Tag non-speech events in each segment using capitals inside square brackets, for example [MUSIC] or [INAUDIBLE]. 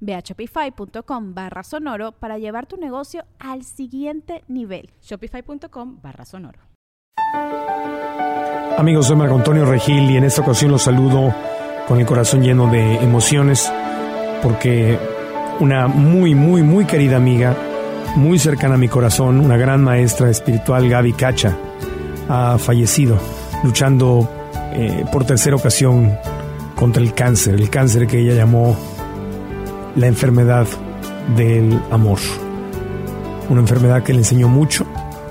Ve a shopify.com barra sonoro para llevar tu negocio al siguiente nivel. Shopify.com barra sonoro. Amigos, soy Marco Antonio Regil y en esta ocasión los saludo con el corazón lleno de emociones porque una muy, muy, muy querida amiga, muy cercana a mi corazón, una gran maestra espiritual, Gaby Cacha, ha fallecido luchando eh, por tercera ocasión contra el cáncer, el cáncer que ella llamó la enfermedad del amor. Una enfermedad que le enseñó mucho,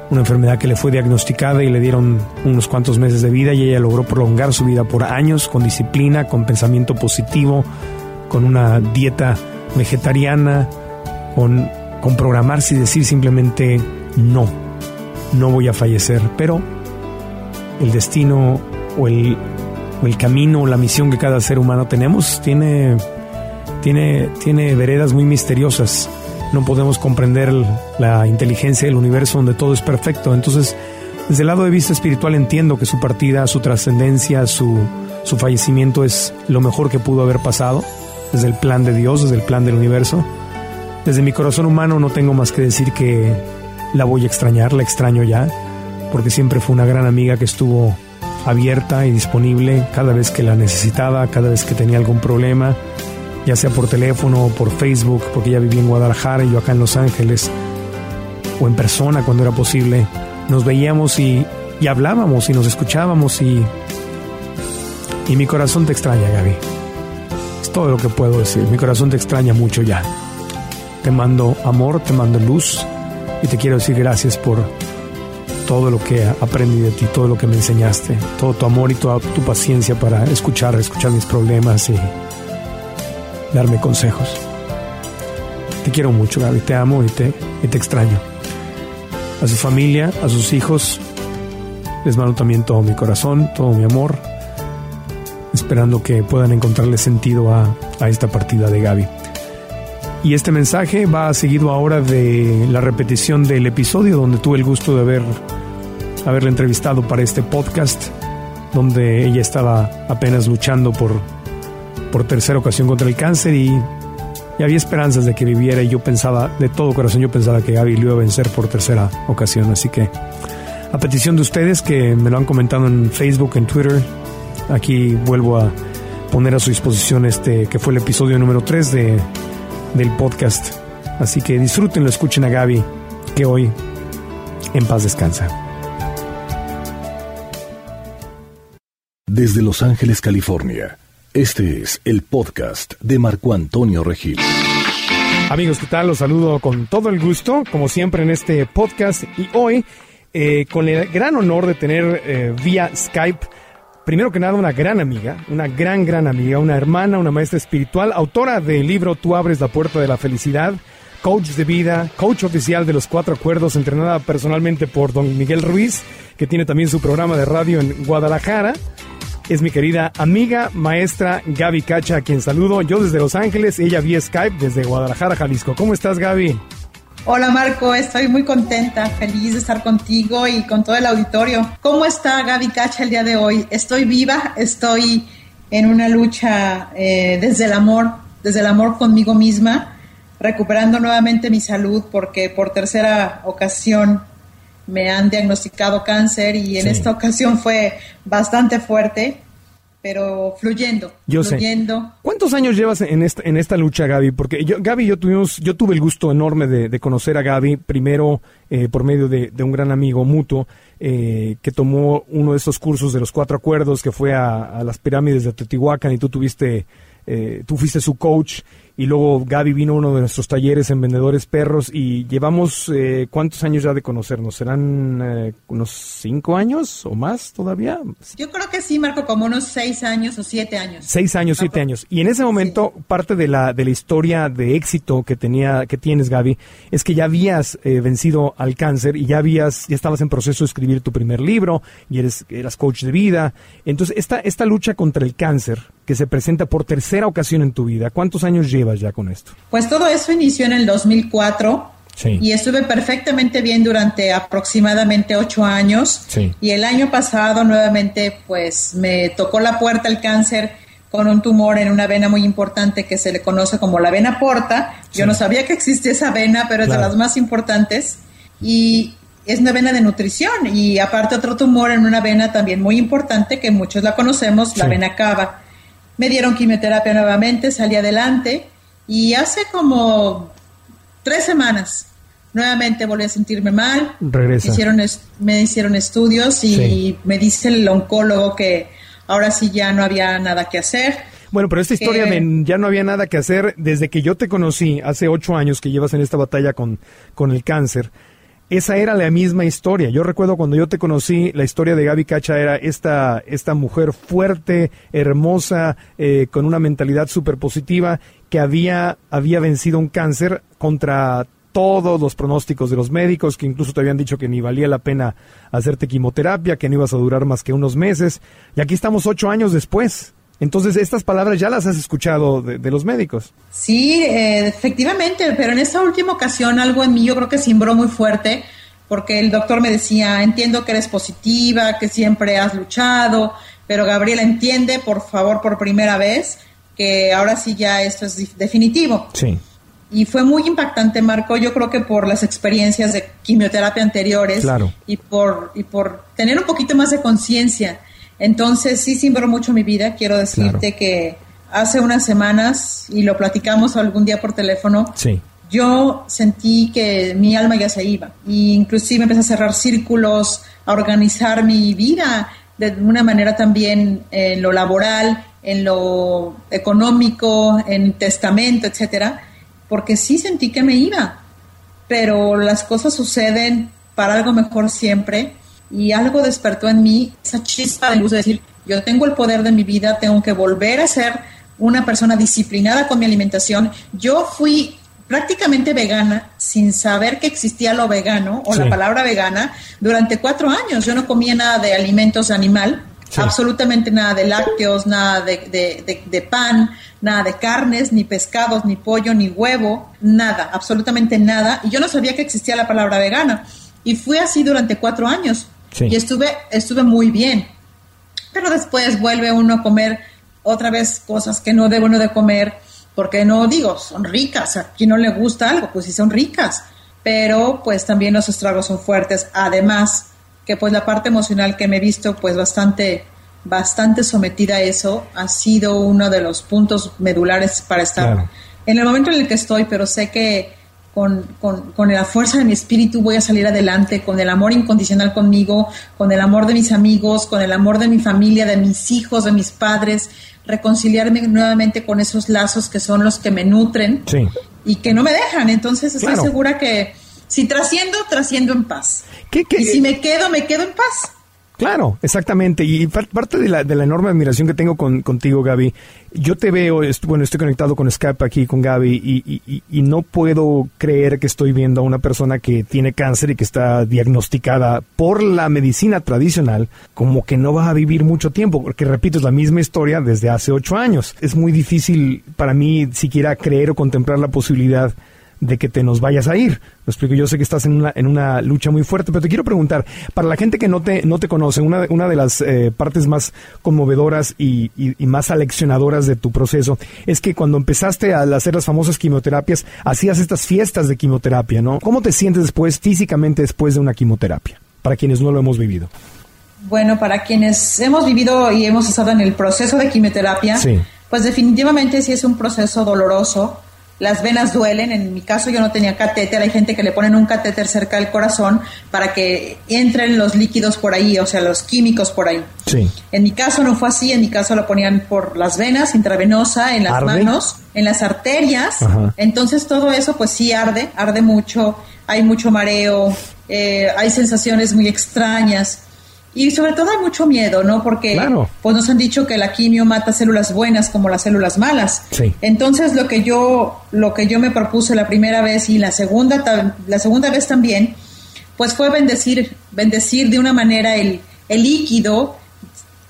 una enfermedad que le fue diagnosticada y le dieron unos cuantos meses de vida y ella logró prolongar su vida por años con disciplina, con pensamiento positivo, con una dieta vegetariana, con, programarse y decir simplemente no, no voy a fallecer. Pero el destino o el, o el camino o la misión que cada ser humano tenemos tiene tiene, tiene veredas muy misteriosas. No podemos comprender la inteligencia del universo donde todo es perfecto. Entonces, desde el lado de vista espiritual entiendo que su partida, su trascendencia, su, su fallecimiento es lo mejor que pudo haber pasado, desde el plan de Dios, desde el plan del universo. Desde mi corazón humano no tengo más que decir que la voy a extrañar, la extraño ya, porque siempre fue una gran amiga que estuvo abierta y disponible cada vez que la necesitaba, cada vez que tenía algún problema, ya sea por teléfono o por Facebook, porque ella vivía en Guadalajara y yo acá en Los Ángeles, o en persona cuando era posible. Nos veíamos y, y hablábamos y nos escuchábamos y, y mi corazón te extraña, Gaby. Es todo lo que puedo decir. Mi corazón te extraña mucho ya. Te mando amor, te mando luz y te quiero decir gracias por todo lo que aprendí de ti, todo lo que me enseñaste, todo tu amor y toda tu paciencia para escuchar, escuchar mis problemas y darme consejos. Te quiero mucho, Gaby, te amo y te, y te extraño. A su familia, a sus hijos, les mando también todo mi corazón, todo mi amor, esperando que puedan encontrarle sentido a, a esta partida de Gaby. Y este mensaje va seguido ahora de la repetición del episodio donde tuve el gusto de haber, haberla entrevistado para este podcast, donde ella estaba apenas luchando por por tercera ocasión contra el cáncer y, había esperanzas de que viviera y yo pensaba, de todo corazón yo pensaba que Gaby lo iba a vencer por tercera ocasión. Así que a petición de ustedes que me lo han comentado en Facebook, en Twitter, aquí vuelvo a poner a su disposición este que fue el episodio número 3 de, del podcast. Así que disfrútenlo, escuchen a Gaby, que hoy en paz descansa. Desde Los Ángeles, California este es el podcast de Marco Antonio Regil. Amigos, ¿qué tal? Los saludo con todo el gusto, como siempre en este podcast. Y hoy, eh, con el gran honor de tener eh, vía Skype, primero que nada, una gran amiga, una gran, gran amiga, una hermana, una maestra espiritual, autora del libro Tú abres la puerta de la felicidad, coach de vida, coach oficial de los cuatro acuerdos, entrenada personalmente por don Miguel Ruiz, que tiene también su programa de radio en Guadalajara es mi querida amiga, maestra Gaby Cacha, a quien saludo yo desde Los Ángeles, ella vía Skype desde Guadalajara, Jalisco. ¿Cómo estás, Gaby? Hola Marco, estoy muy contenta, feliz de estar contigo y con todo el auditorio. ¿Cómo está Gaby Cacha el día de hoy? Estoy viva, estoy en una lucha eh, desde el amor, desde el amor conmigo misma, recuperando nuevamente mi salud porque por tercera ocasión me han diagnosticado cáncer y en esta ocasión fue bastante fuerte. pero fluyendo. Yo fluyendo. sé. ¿Cuántos años llevas en esta, en esta lucha, Gaby? Porque yo, Gaby y yo tuvimos, yo tuve el gusto enorme de, conocer a Gaby, primero eh, por medio de, un gran amigo mutuo, eh, que tomó uno de esos cursos de los cuatro acuerdos, que fue a, a las pirámides de Teotihuacán y tú tuviste, eh, tú fuiste su coach y luego Gaby vino a uno de nuestros talleres en Vendedores Perros y llevamos eh, cuántos años ya de conocernos, ¿serán eh, unos cinco años o más todavía? Yo creo que sí, Marco, como unos seis años o siete años. Seis años, siete años. Y en ese momento, parte de la, de la historia de éxito que tenía, que tienes, Gaby, es que ya habías eh, vencido al cáncer y ya habías, ya estabas en proceso de escribir tu primer libro y eres, eras coach de vida. Entonces, esta, esta lucha contra el cáncer que se presenta por tercera ocasión en tu vida, ¿cuántos años llevas? ya con esto? Pues todo eso inició en el 2004 y estuve perfectamente bien durante aproximadamente ocho años. Y el año pasado nuevamente pues me tocó la puerta el cáncer con un tumor en una vena muy importante que se le conoce como la vena porta. Yo no sabía que existía esa vena, pero es de las más importantes. Y es una vena de nutrición y aparte otro tumor en una vena también muy importante que muchos la conocemos, la vena cava. Me dieron quimioterapia nuevamente, salí adelante y hace como tres semanas nuevamente volví a sentirme mal. Regresa. Hicieron me hicieron estudios y me dice el oncólogo que ahora sí ya no había nada que hacer. Bueno, pero esta historia de ya no había nada que hacer desde que yo te conocí hace ocho años que llevas en esta batalla con, con el cáncer esa era la misma historia. Yo recuerdo cuando yo te conocí, la historia de Gaby Cacha era esta, esta mujer fuerte, hermosa, eh, con una mentalidad súper positiva, que había, había vencido un cáncer contra todos los pronósticos de los médicos, que incluso te habían dicho que ni valía la pena hacerte quimioterapia, que no ibas a durar más que unos meses. Y aquí estamos ocho años después. Entonces, estas palabras ya las has escuchado de, los médicos. Sí, eh, efectivamente, pero en esta última ocasión algo en mí yo creo que simbró muy fuerte, porque el doctor me decía, entiendo que eres positiva, que siempre has luchado, pero Gabriela entiende, por favor, por primera vez, que ahora sí ya esto es definitivo. Sí. Y fue muy impactante, Marco, yo creo que por las experiencias de quimioterapia anteriores claro. y, por, y por tener un poquito más de conciencia entonces sí simbró mucho mi vida. Quiero decirte que hace unas semanas, y lo platicamos algún día por teléfono, yo sentí que mi alma ya se iba. Y inclusive empecé a cerrar círculos, a organizar mi vida de una manera también en lo laboral, en lo económico, en testamento, etcétera, porque sí sentí que me iba. Pero las cosas suceden para algo mejor siempre y algo despertó en mí esa chispa de luz de decir, yo tengo el poder de mi vida, tengo que volver a ser una persona disciplinada con mi alimentación. Yo fui prácticamente vegana sin saber que existía lo vegano o la palabra vegana durante cuatro años. Yo no comía nada de alimentos animal, absolutamente nada de lácteos, nada de, de, pan, nada de carnes, ni pescados, ni pollo, ni huevo, nada, absolutamente nada. Y yo no sabía que existía la palabra vegana. Y fui así durante cuatro años. Y estuve, estuve muy bien. Pero después vuelve uno a comer otra vez cosas que no debe uno de comer, porque no digo, son ricas, a quien no le gusta algo, pues sí son ricas, pero pues también los estragos son fuertes, además que pues la parte emocional que me he visto pues bastante, bastante sometida a eso, ha sido uno de los puntos medulares para estar en el momento en el que estoy, pero sé que con, con, con, la fuerza de mi espíritu voy a salir adelante, con el amor incondicional conmigo, con el amor de mis amigos, con el amor de mi familia, de mis hijos, de mis padres, reconciliarme nuevamente con esos lazos que son los que me nutren y que no me dejan. Entonces estoy segura que si trasciendo, trasciendo en paz. y si me quedo, me quedo en paz. Claro, exactamente. Y parte de la, de la enorme admiración que tengo con, contigo, Gaby, yo te veo, bueno, estoy conectado con Skype aquí con Gaby y, y, y, no puedo creer que estoy viendo a una persona que tiene cáncer y que está diagnosticada por la medicina tradicional como que no va a vivir mucho tiempo, porque repito, es la misma historia desde hace ocho años. Es muy difícil para mí siquiera creer o contemplar la posibilidad de que te nos vayas a ir. Lo explico, yo sé que estás en una, en una lucha muy fuerte, pero te quiero preguntar, para la gente que no te, no te conoce, una, una de las eh, partes más conmovedoras y, y, más aleccionadoras de tu proceso es que cuando empezaste a hacer las famosas quimioterapias, hacías estas fiestas de quimioterapia, ¿no? ¿Cómo te sientes después, físicamente después de una quimioterapia? Para quienes no lo hemos vivido. Bueno, para quienes hemos vivido y hemos estado en el proceso de quimioterapia, pues definitivamente sí es un proceso doloroso. Las venas duelen, en mi caso yo no tenía catéter, hay gente que le ponen un catéter cerca del corazón para que entren los líquidos por ahí, o sea, los químicos por ahí. Sí. En mi caso no fue así, en mi caso lo ponían por las venas, intravenosa, en las manos, en las arterias. Entonces todo eso pues sí arde, arde mucho, hay mucho mareo, eh, hay sensaciones muy extrañas. Y sobre todo hay mucho miedo, ¿no? Porque pues nos han dicho que la quimio mata células buenas como las células malas. Entonces lo que yo lo que yo me propuse la primera vez y la segunda la segunda vez también, pues fue bendecir bendecir de una manera el, el líquido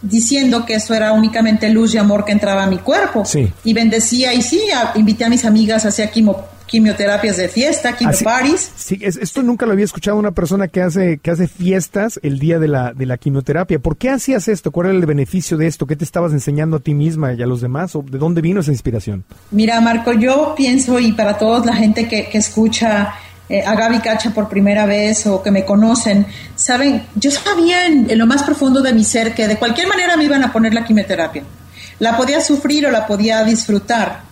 diciendo que eso era únicamente luz y amor que entraba a mi cuerpo. Y bendecía y sí, invité a mis amigas hacia quimio quimioterapias de fiesta, quimioparis. Sí, esto nunca lo había escuchado una persona que hace que hace fiestas el día de la de la quimioterapia. ¿Por qué hacías esto? ¿Cuál era el beneficio de esto? ¿Qué te estabas enseñando a ti misma y a los demás? ¿O ¿De dónde vino esa inspiración? Mira, Marco, yo pienso y para toda la gente que, que escucha eh, a Gaby Cacha por primera vez o que me conocen, saben, yo sabía en, en lo más profundo de mi ser que de cualquier manera me iban a poner la quimioterapia. La podía sufrir o la podía disfrutar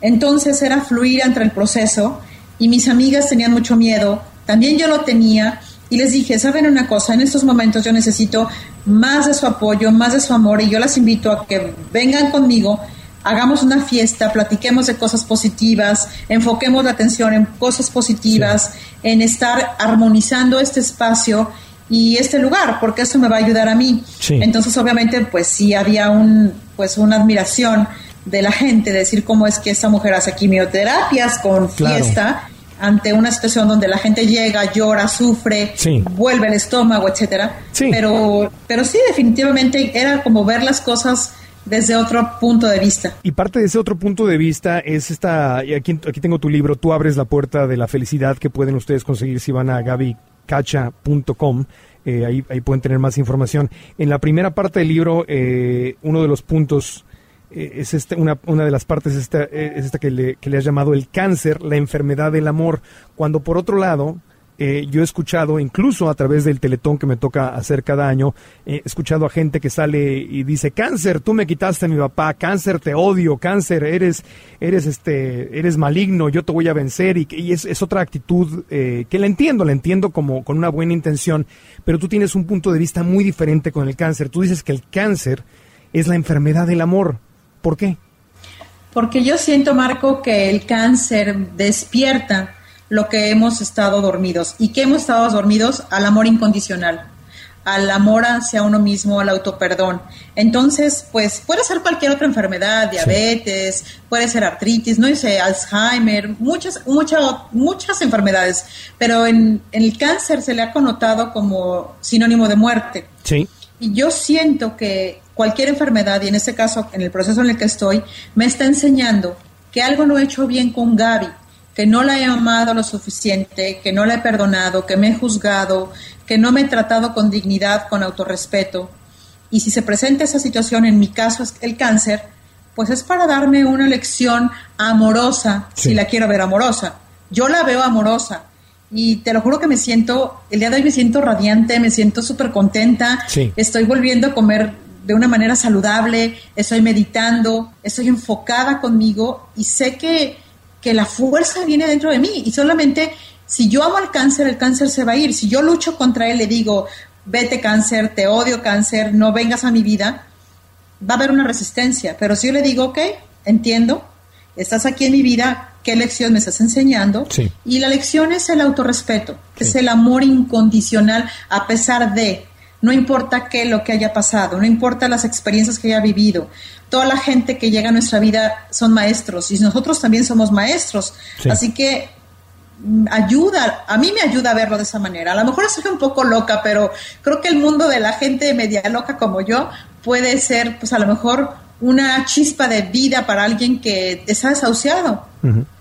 entonces era fluir entre el proceso y mis amigas tenían mucho miedo, también yo lo tenía y les dije, ¿saben una cosa? En estos momentos yo necesito más de su apoyo, más de su amor y yo las invito a que vengan conmigo, hagamos una fiesta, platiquemos de cosas positivas, enfoquemos la atención en cosas positivas, en estar armonizando este espacio y este lugar, porque eso me va a ayudar a mí. Entonces, obviamente, pues sí había un, pues una admiración de la gente, decir cómo es que esa mujer hace quimioterapias con fiesta ante una situación donde la gente llega, llora, sufre, vuelve el estómago, etcétera. Pero, pero sí, definitivamente era como ver las cosas desde otro punto de vista. Y parte de ese otro punto de vista es esta, aquí, aquí tengo tu libro, Tú abres la puerta de la felicidad que pueden ustedes conseguir si van a gabicacha.com. Eh, ahí, ahí pueden tener más información. En la primera parte del libro, eh, uno de los puntos es este, una, una de las partes esta, eh, es esta que le, que le has llamado el cáncer, la enfermedad del amor, cuando por otro lado, eh, yo he escuchado, incluso a través del teletón que me toca hacer cada año, he escuchado a gente que sale y dice, cáncer, tú me quitaste a mi papá, cáncer, te odio, cáncer, eres, eres, este, eres maligno, yo te voy a vencer, y, y es, es, otra actitud que la entiendo, la entiendo como con una buena intención, pero tú tienes un punto de vista muy diferente con el cáncer. Tú dices que el cáncer es la enfermedad del amor. ¿Por qué? Porque yo siento, Marco, que el cáncer despierta lo que hemos estado dormidos. ¿Y que hemos estado dormidos? Al amor incondicional, al amor hacia uno mismo, al autoperdón. Entonces, pues puede ser cualquier otra enfermedad, diabetes, puede ser artritis, no sé, Alzheimer, muchas, muchas, muchas enfermedades, pero en, en el cáncer se le ha connotado como sinónimo de muerte. Sí. Y yo siento que cualquier enfermedad, y en este caso, en el proceso en el que estoy, me está enseñando que algo no he hecho bien con Gaby, que no la he amado lo suficiente, que no la he perdonado, que me he juzgado, que no me he tratado con dignidad, con autorrespeto. Y si se presenta esa situación, en mi caso es el cáncer, pues es para darme una lección amorosa, si la quiero ver amorosa. Yo la veo amorosa, y te lo juro que me siento, el día de hoy me siento radiante, me siento súper contenta, estoy volviendo a comer de una manera saludable, estoy meditando, estoy enfocada conmigo y sé que, que la fuerza viene dentro de mí y solamente si yo amo al cáncer, el cáncer se va a ir. Si yo lucho contra él, le digo, vete cáncer, te odio cáncer, no vengas a mi vida, va a haber una resistencia. Pero si yo le digo, ok, entiendo, estás aquí en mi vida, ¿qué lección me estás enseñando? Y la lección es el autorrespeto, es el amor incondicional a pesar de no importa qué lo que haya pasado, no importa las experiencias que haya vivido. Toda la gente que llega a nuestra vida son maestros y nosotros también somos maestros. Así que mm, ayuda, a mí me ayuda a verlo de esa manera. A lo mejor soy un poco loca, pero creo que el mundo de la gente media loca como yo puede ser, pues a lo mejor una chispa de vida para alguien que está desahuciado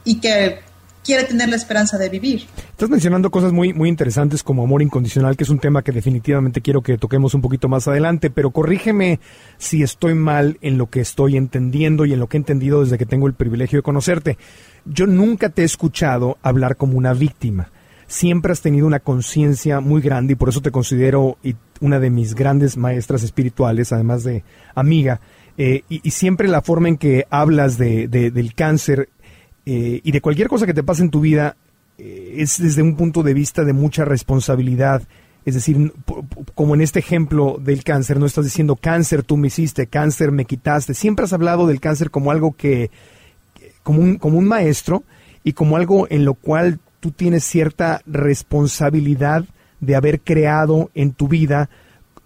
y que quiere tener la esperanza de vivir. Estás mencionando cosas muy, muy interesantes como amor incondicional, que es un tema que definitivamente quiero que toquemos un poquito más adelante, pero corrígeme si estoy mal en lo que estoy entendiendo y en lo que he entendido desde que tengo el privilegio de conocerte. Yo nunca te he escuchado hablar como una víctima siempre has tenido una conciencia muy grande y por eso te considero una de mis grandes maestras espirituales, además de amiga. Eh, y, siempre la forma en que hablas de, del cáncer eh, y de cualquier cosa que te pase en tu vida es desde un punto de vista de mucha responsabilidad. Es decir, como en este ejemplo del cáncer, no estás diciendo cáncer tú me hiciste, cáncer me quitaste. Siempre has hablado del cáncer como algo que, como un, como un maestro y como algo en lo cual tú tienes cierta responsabilidad de haber creado en tu vida,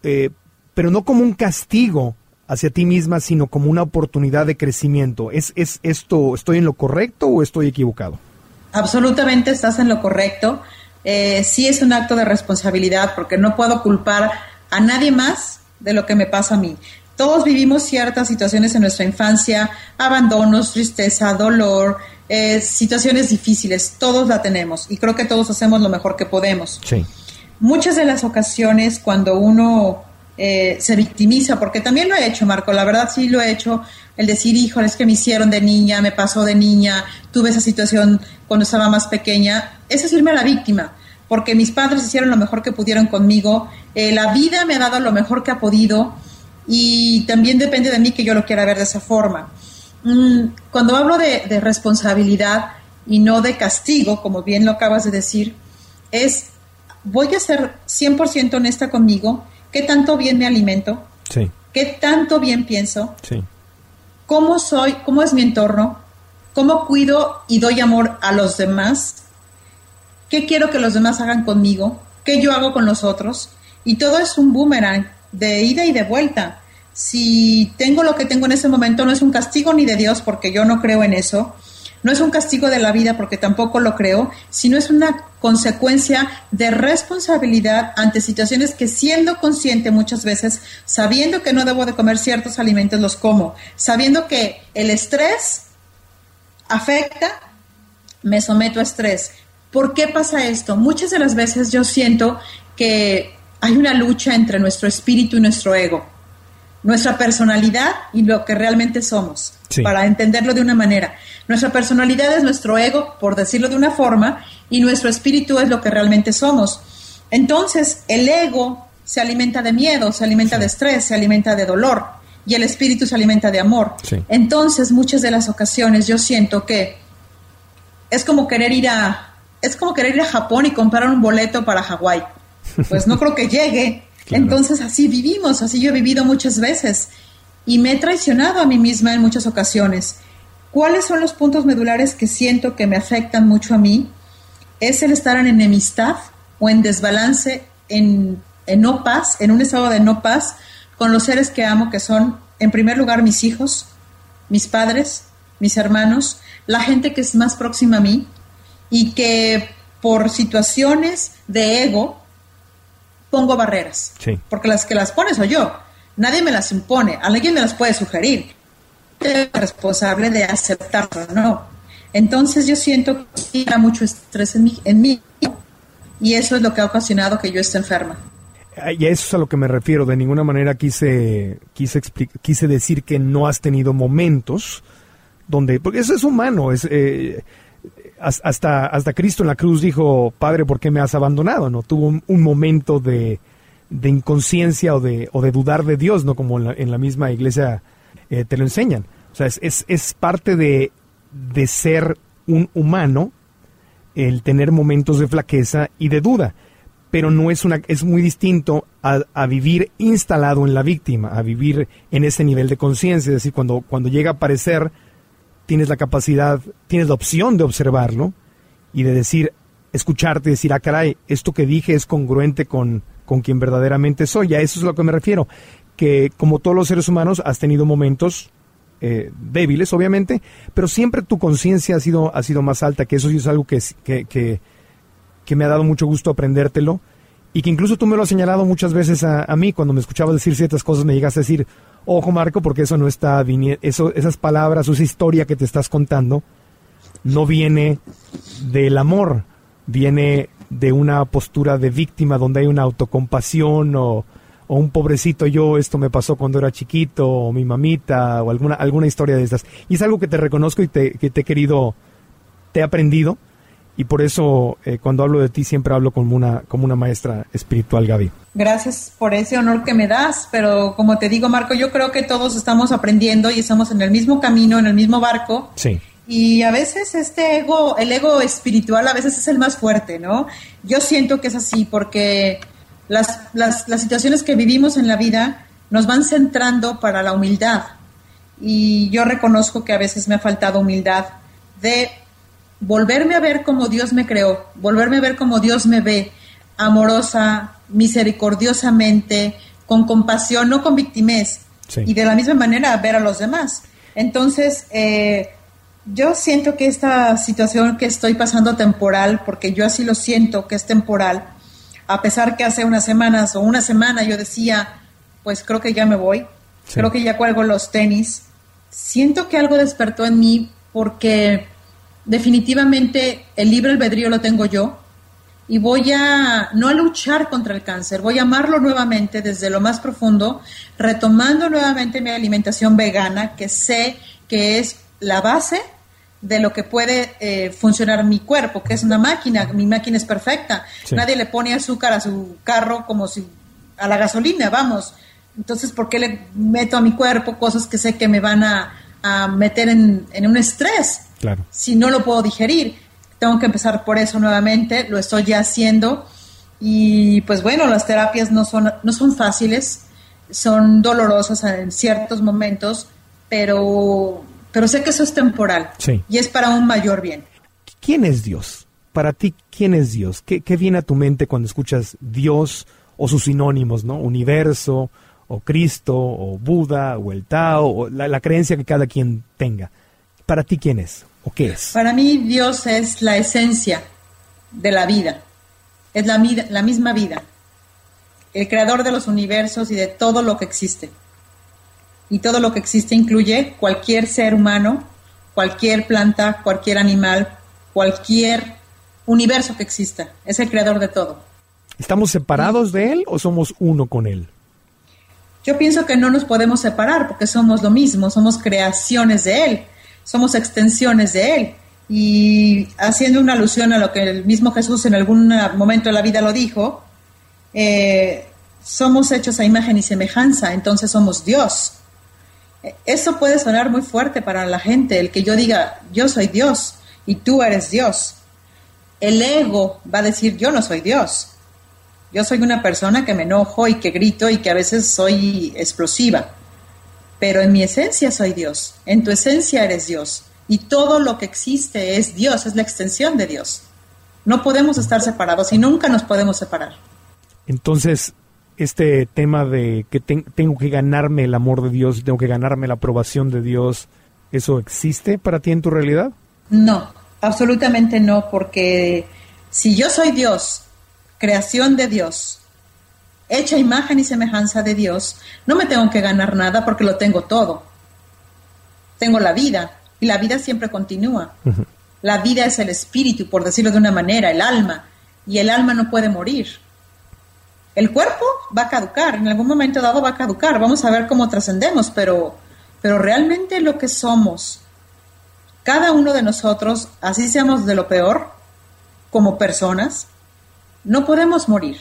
eh, pero no como un castigo hacia ti misma, sino como una oportunidad de crecimiento. ¿Es, ¿Es esto, estoy en lo correcto o estoy equivocado? Absolutamente estás en lo correcto. Eh, sí es un acto de responsabilidad porque no puedo culpar a nadie más de lo que me pasa a mí. Todos vivimos ciertas situaciones en nuestra infancia, abandonos, tristeza, dolor, eh, situaciones difíciles, todos la tenemos y creo que todos hacemos lo mejor que podemos. Sí. Muchas de las ocasiones cuando uno eh, se victimiza, porque también lo he hecho, Marco, la verdad sí lo he hecho, el decir, híjole, es que me hicieron de niña, me pasó de niña, tuve esa situación cuando estaba más pequeña, es decirme a la víctima, porque mis padres hicieron lo mejor que pudieron conmigo, eh, la vida me ha dado lo mejor que ha podido y también depende de mí que yo lo quiera ver de esa forma. Mm, cuando hablo de, responsabilidad y no de castigo, como bien lo acabas de decir, es voy a ser 100% honesta conmigo, qué tanto bien me alimento, sí. qué tanto bien pienso, sí. Cómo soy, cómo es mi entorno, cómo cuido y doy amor a los demás, qué quiero que los demás hagan conmigo, qué yo hago con los otros. Y todo es un boomerang de ida y de vuelta. Si tengo lo que tengo en ese momento, no es un castigo ni de Dios, porque yo no creo en eso. No es un castigo de la vida, porque tampoco lo creo, sino es una consecuencia de responsabilidad ante situaciones que siendo consciente muchas veces, sabiendo que no debo de comer ciertos alimentos, los como, sabiendo que el estrés afecta, me someto a estrés. ¿Por qué pasa esto? Muchas de las veces yo siento que hay una lucha entre nuestro espíritu y nuestro ego, nuestra personalidad y lo que realmente somos, para entenderlo de una manera. Nuestra personalidad es nuestro ego, por decirlo de una forma, y nuestro espíritu es lo que realmente somos. Entonces, el ego se alimenta de miedo, se alimenta de estrés, se alimenta de dolor, y el espíritu se alimenta de amor. Entonces, muchas de las ocasiones yo siento que es como querer ir a es como querer ir a Japón y comprar un boleto para Hawái pues no creo que llegue. Entonces así vivimos, así yo he vivido muchas veces y me he traicionado a mí misma en muchas ocasiones. ¿Cuáles son los puntos medulares que siento que me afectan mucho a mí? Es el estar en enemistad o en desbalance, en, en no paz, en un estado de no paz con los seres que amo, que son, en primer lugar, mis hijos, mis padres, mis hermanos, la gente que es más próxima a mí y que por situaciones de ego pongo barreras. Porque las que las pones soy yo. Nadie me las impone. Alguien me las puede sugerir. Soy responsable de aceptarlo o no. Entonces yo siento que hay mucho estrés en mí, en mí y eso es lo que ha ocasionado que yo esté enferma. Y a eso es a lo que me refiero. De ninguna manera quise, quise, quise decir que no has tenido momentos donde, porque eso es humano, es, eh, hasta, hasta Cristo en la cruz dijo, Padre, ¿por qué me has abandonado? ¿No? Tuvo un, momento de, de, inconsciencia o de, o de dudar de Dios, ¿no? Como en la, misma iglesia eh, te lo enseñan. O sea, es, es, parte de, de ser un humano el tener momentos de flaqueza y de duda pero no es una es muy distinto a, a, vivir instalado en la víctima, a vivir en ese nivel de conciencia, es decir, cuando, cuando llega a aparecer tienes la capacidad, tienes la opción de observarlo y de decir, escucharte decir, ah, caray, esto que dije es congruente con, con quien verdaderamente soy. A eso es a lo que me refiero. Que como todos los seres humanos has tenido momentos eh, débiles, obviamente, pero siempre tu conciencia ha sido, ha sido más alta, que eso sí es algo que, que, que, que, me ha dado mucho gusto aprendértelo. Y que incluso tú me lo has señalado muchas veces a, mí, cuando me escuchabas decir ciertas cosas, me llegas a decir, Ojo, Marco, porque eso no está eso esas palabras, esa historia que te estás contando no viene del amor, viene de una postura de víctima donde hay una autocompasión o, un pobrecito yo, esto me pasó cuando era chiquito, o mi mamita, o alguna, alguna historia de estas. Y es algo que te reconozco y te, que te he querido, te he aprendido, y por eso eh, cuando hablo de ti siempre hablo como una, como una maestra espiritual, Gaby. Gracias por ese honor que me das, pero como te digo, Marco, yo creo que todos estamos aprendiendo y estamos en el mismo camino, en el mismo barco. Sí. Y a veces este ego, el ego espiritual a veces es el más fuerte, ¿no? Yo siento que es así porque las, las, las situaciones que vivimos en la vida nos van centrando para la humildad. Y yo reconozco que a veces me ha faltado humildad de volverme a ver como Dios me creó, volverme a ver como Dios me ve, amorosa, misericordiosamente, con compasión, no con victimez, y de la misma manera ver a los demás. Entonces, eh, yo siento que esta situación que estoy pasando temporal, porque yo así lo siento que es temporal, a pesar que hace unas semanas o una semana yo decía, pues creo que ya me voy, creo que ya cuelgo los tenis, siento que algo despertó en mí porque definitivamente el libre albedrío lo tengo yo y voy a no a luchar contra el cáncer, voy a amarlo nuevamente desde lo más profundo, retomando nuevamente mi alimentación vegana, que sé que es la base de lo que puede eh, funcionar mi cuerpo, que es una máquina, mi máquina es perfecta, nadie le pone azúcar a su carro como si a la gasolina, vamos. Entonces, ¿por qué le meto a mi cuerpo cosas que sé que me van a, a meter en, en un estrés? Claro. Si no lo puedo digerir, tengo que empezar por eso nuevamente, lo estoy ya haciendo. Y pues bueno, las terapias no son, no son fáciles, son dolorosas en ciertos momentos, pero, pero sé que eso es temporal Sí. y es para un mayor bien. ¿Quién es Dios? Para ti, ¿quién es Dios? ¿Qué, qué viene a tu mente cuando escuchas Dios o sus sinónimos, ¿no? Universo, o Cristo, o Buda, o el Tao, o la, la creencia que cada quien tenga. Para ti, ¿quién es? ¿O qué es? Para mí Dios es la esencia de la vida, es la, la misma vida, el creador de los universos y de todo lo que existe. Y todo lo que existe incluye cualquier ser humano, cualquier planta, cualquier animal, cualquier universo que exista. Es el creador de todo. ¿Estamos separados de Él o somos uno con Él? Yo pienso que no nos podemos separar porque somos lo mismo, somos creaciones de Él, somos extensiones de Él. Y haciendo una alusión a lo que el mismo Jesús en algún momento de la vida lo dijo, eh, somos hechos a imagen y semejanza, entonces somos Dios. Eso puede sonar muy fuerte para la gente, el que yo diga, yo soy Dios y tú eres Dios. El ego va a decir, yo no soy Dios. Yo soy una persona que me enojo y que grito y que a veces soy explosiva. Pero en mi esencia soy Dios. En tu esencia eres Dios. Y todo lo que existe es Dios, es la extensión de Dios. No podemos estar separados y nunca nos podemos separar. Entonces, este tema de que ten- tengo que ganarme el amor de Dios, tengo que ganarme la aprobación de Dios, ¿eso existe para ti en tu realidad? No, absolutamente no, porque si yo soy Dios, creación de Dios, hecha imagen y semejanza de Dios, no me tengo que ganar nada porque lo tengo todo. Tengo la vida y la vida siempre continúa. La vida es el espíritu, por decirlo de una manera, el alma, y el alma no puede morir. El cuerpo va a caducar, en algún momento dado va a caducar, vamos a ver cómo trascendemos, pero, pero realmente lo que somos, cada uno de nosotros, así seamos de lo peor, como personas, no podemos morir.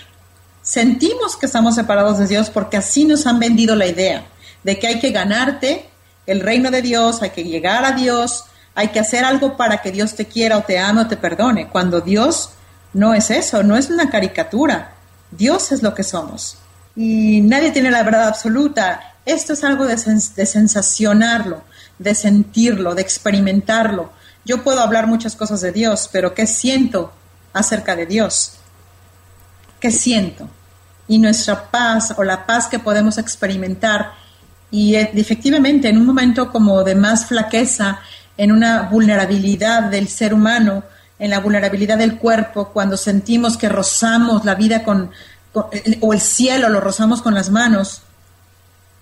Sentimos que estamos separados de Dios porque así nos han vendido la idea de que hay que ganarte el reino de Dios, hay que llegar a Dios, hay que hacer algo para que Dios te quiera o te ame o te perdone, cuando Dios no es eso, no es una caricatura. Dios es lo que somos. Y nadie tiene la verdad absoluta. Esto es algo de, sens- sensacionarlo, de sentirlo, de experimentarlo. Yo puedo hablar muchas cosas de Dios, pero ¿qué siento acerca de Dios? ¿Qué siento? Y nuestra paz o la paz que podemos experimentar y eh, efectivamente en un momento como de más flaqueza, en una vulnerabilidad del ser humano, en la vulnerabilidad del cuerpo, cuando sentimos que rozamos la vida con, o el cielo lo rozamos con las manos,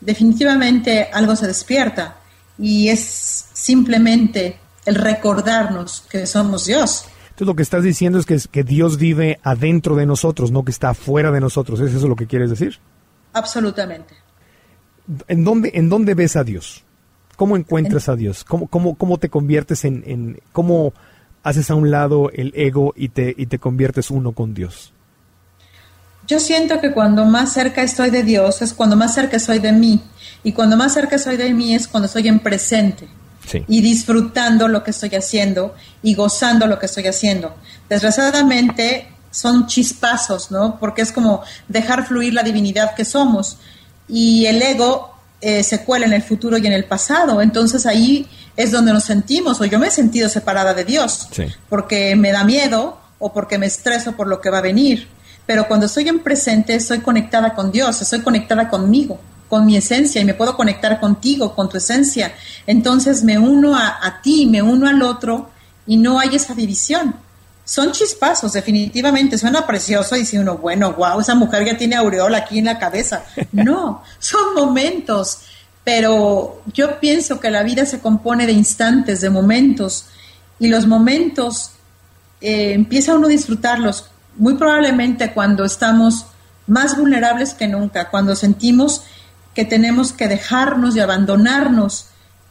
definitivamente algo se despierta y es simplemente el recordarnos que somos Dios. Entonces lo que estás diciendo es que, que Dios vive adentro de nosotros, no que está afuera de nosotros. ¿Es eso lo que quieres decir? Absolutamente. ¿En dónde, en dónde ves a Dios? ¿Cómo encuentras a Dios? ¿Cómo, cómo, cómo te conviertes en, en cómo haces a un lado el ego y te, y te conviertes uno con Dios? Yo siento que cuando más cerca estoy de Dios es cuando más cerca soy de mí. Y cuando más cerca soy de mí es cuando estoy en presente. Y disfrutando lo que estoy haciendo y gozando lo que estoy haciendo. Desgraciadamente son chispazos, ¿no? Porque es como dejar fluir la divinidad que somos. Y el ego eh, se cuela en el futuro y en el pasado. Entonces ahí es donde nos sentimos, o yo me he sentido separada de Dios, porque me da miedo o porque me estreso por lo que va a venir pero cuando estoy en presente estoy conectada con Dios, estoy conectada conmigo, con mi esencia y me puedo conectar contigo, con tu esencia. Entonces me uno a, ti, me uno al otro y no hay esa división. Son chispazos, definitivamente. Suena precioso y dice uno, bueno, wow, esa mujer ya tiene aureola aquí en la cabeza. [LAUGHS] No, son momentos. Pero yo pienso que la vida se compone de instantes, de momentos. Y los momentos eh, empieza uno a disfrutarlos muy probablemente cuando estamos más vulnerables que nunca, cuando sentimos que tenemos que dejarnos y abandonarnos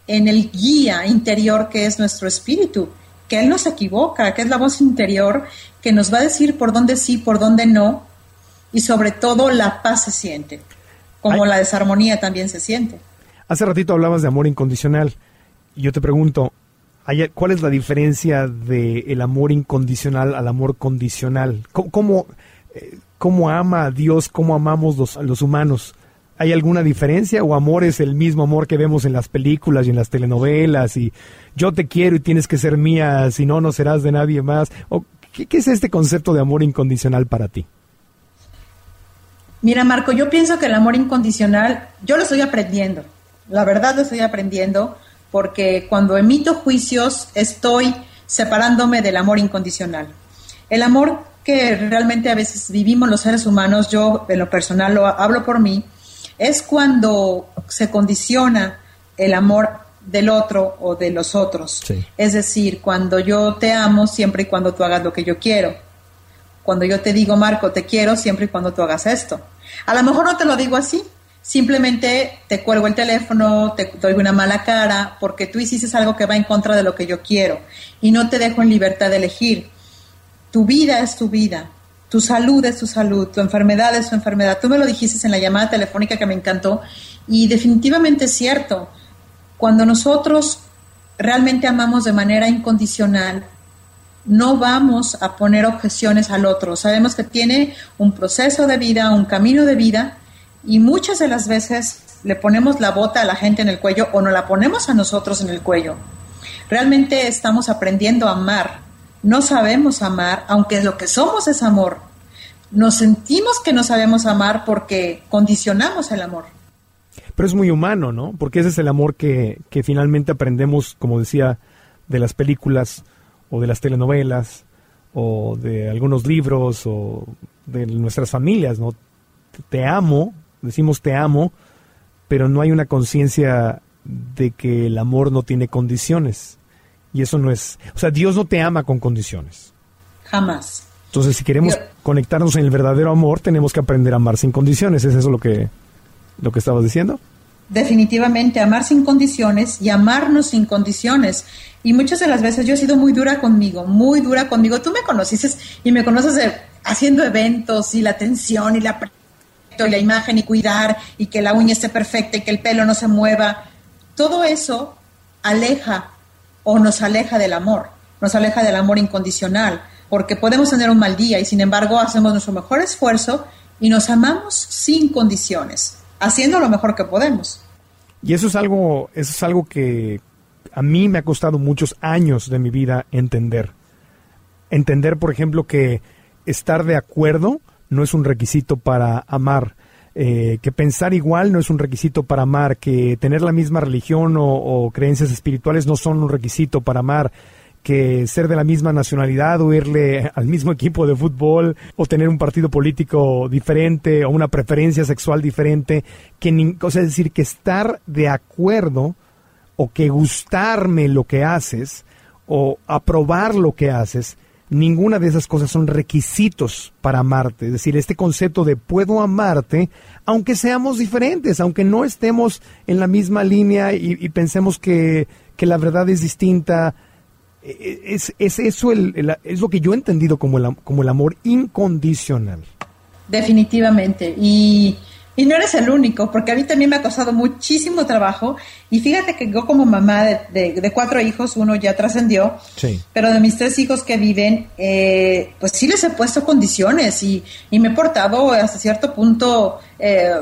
en el guía interior que es nuestro espíritu, que Él nos equivoca, que es la voz interior que nos va a decir por dónde sí, por dónde no, y sobre todo la paz se siente, como la desarmonía también se siente. Hace ratito hablabas de amor incondicional. Y yo te pregunto, ¿Cuál es la diferencia del el amor incondicional al amor condicional? ¿Cómo, eh, cómo, ama a Dios, cómo amamos los, los humanos? ¿Hay alguna diferencia o amor es el mismo amor que vemos en las películas y en las telenovelas y yo te quiero y tienes que ser mía, si no, no serás de nadie más? ¿O qué, qué es este concepto de amor incondicional para ti? Mira, Marco, yo pienso que el amor incondicional, yo lo estoy aprendiendo, la verdad lo estoy aprendiendo porque cuando emito juicios estoy separándome del amor incondicional. El amor que realmente a veces vivimos los seres humanos, yo en lo personal lo hablo por mí, es cuando se condiciona el amor del otro o de los otros. Es decir, cuando yo te amo siempre y cuando tú hagas lo que yo quiero. Cuando yo te digo, Marco, te quiero siempre y cuando tú hagas esto. A lo mejor no te lo digo así, simplemente te cuelgo el teléfono, te doy una mala cara, porque tú hiciste algo que va en contra de lo que yo quiero y no te dejo en libertad de elegir. Tu vida es tu vida, tu salud es tu salud, tu enfermedad es tu enfermedad. Tú me lo dijiste en la llamada telefónica que me encantó y definitivamente es cierto. Cuando nosotros realmente amamos de manera incondicional, no vamos a poner objeciones al otro. Sabemos que tiene un proceso de vida, un camino de vida y muchas de las veces le ponemos la bota a la gente en el cuello o no la ponemos a nosotros en el cuello. Realmente estamos aprendiendo a amar. No sabemos amar, aunque lo que somos es amor. Nos sentimos que no sabemos amar porque condicionamos el amor. Pero es muy humano, ¿no? Porque ese es el amor que, que finalmente aprendemos, como decía, de las películas o de las telenovelas o de algunos libros o de nuestras familias, ¿no? Te amo decimos te amo, pero no hay una conciencia de que el amor no tiene condiciones. Y eso no es, o sea, Dios no te ama con condiciones. Jamás. Entonces, si queremos conectarnos en el verdadero amor, tenemos que aprender a amar sin condiciones. ¿Es eso lo que, lo que estabas diciendo? Definitivamente, amar sin condiciones y amarnos sin condiciones. Y muchas de las veces yo he sido muy dura conmigo, muy dura conmigo. Tú me conociste y me conoces haciendo eventos y la tensión y la y la imagen y cuidar y que la uña esté perfecta y que el pelo no se mueva. Todo eso aleja o nos aleja del amor, nos aleja del amor incondicional, porque podemos tener un mal día y sin embargo hacemos nuestro mejor esfuerzo y nos amamos sin condiciones, haciendo lo mejor que podemos. Y eso es algo, eso es algo que a mí me ha costado muchos años de mi vida entender. Entender, por ejemplo, que estar de acuerdo no es un requisito para amar. Eh, que pensar igual no es un requisito para amar, que tener la misma religión o, creencias espirituales no son un requisito para amar, que ser de la misma nacionalidad o irle al mismo equipo de fútbol o tener un partido político diferente o una preferencia sexual diferente, que o sea, es decir, que estar de acuerdo o que gustarme lo que haces o aprobar lo que haces ninguna de esas cosas son requisitos para amarte. Es decir, este concepto de puedo amarte, aunque seamos diferentes, aunque no estemos en la misma línea y, pensemos que, que, la verdad es distinta, e, es, es eso el, es lo que yo he entendido como el, como el amor incondicional. Definitivamente. Y, y, no eres el único, porque a mí también me ha costado muchísimo trabajo. Y fíjate que yo como mamá de, de, cuatro hijos, uno ya trascendió, pero de mis tres hijos que viven, eh, pues sí les he puesto condiciones y, y me he portado hasta cierto punto... Eh,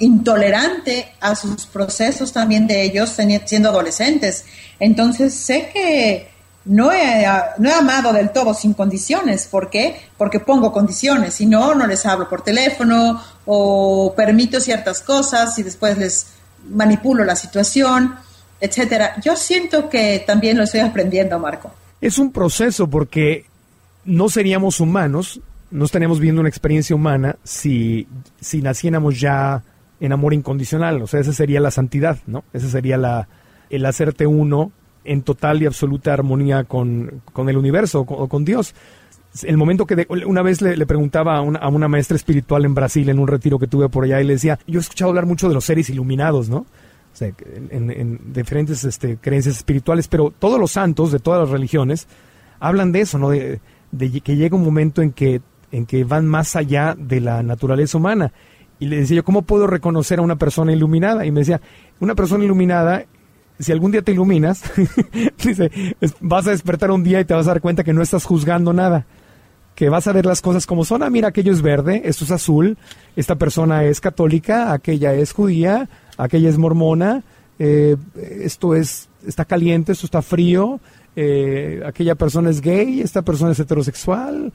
intolerante a sus procesos también de ellos siendo adolescentes. Entonces sé que no he, no he amado del todo sin condiciones. ¿Por qué? Porque pongo condiciones. Si no, no les hablo por teléfono o permito ciertas cosas y después les manipulo la situación, etcétera. Yo siento que también lo estoy aprendiendo, Marco. Es un proceso porque no seríamos humanos, no estaríamos viendo una experiencia humana si, si naciéramos ya en amor incondicional. O sea, esa sería la santidad, ¿no? Ese sería la, el hacerte uno en total y absoluta armonía con, el universo o con, Dios. El momento que una vez le, preguntaba a una, a una, maestra espiritual en Brasil, en un retiro que tuve por allá, y le decía, yo he escuchado hablar mucho de los seres iluminados, ¿no? O sea, en, diferentes este, creencias espirituales, pero todos los santos de todas las religiones hablan de eso, ¿no? De, de que llega un momento en que, en que van más allá de la naturaleza humana. Y le decía yo, ¿cómo puedo reconocer a una persona iluminada? Y me decía, una persona iluminada si algún día te iluminas, [LAUGHS] dice, vas a despertar un día y te vas a dar cuenta que no estás juzgando nada, que vas a ver las cosas como son. Ah, mira, aquello es verde, esto es azul, esta persona es católica, aquella es judía, aquella es mormona, eh, esto es está caliente, esto está frío, eh, aquella persona es gay, esta persona es heterosexual,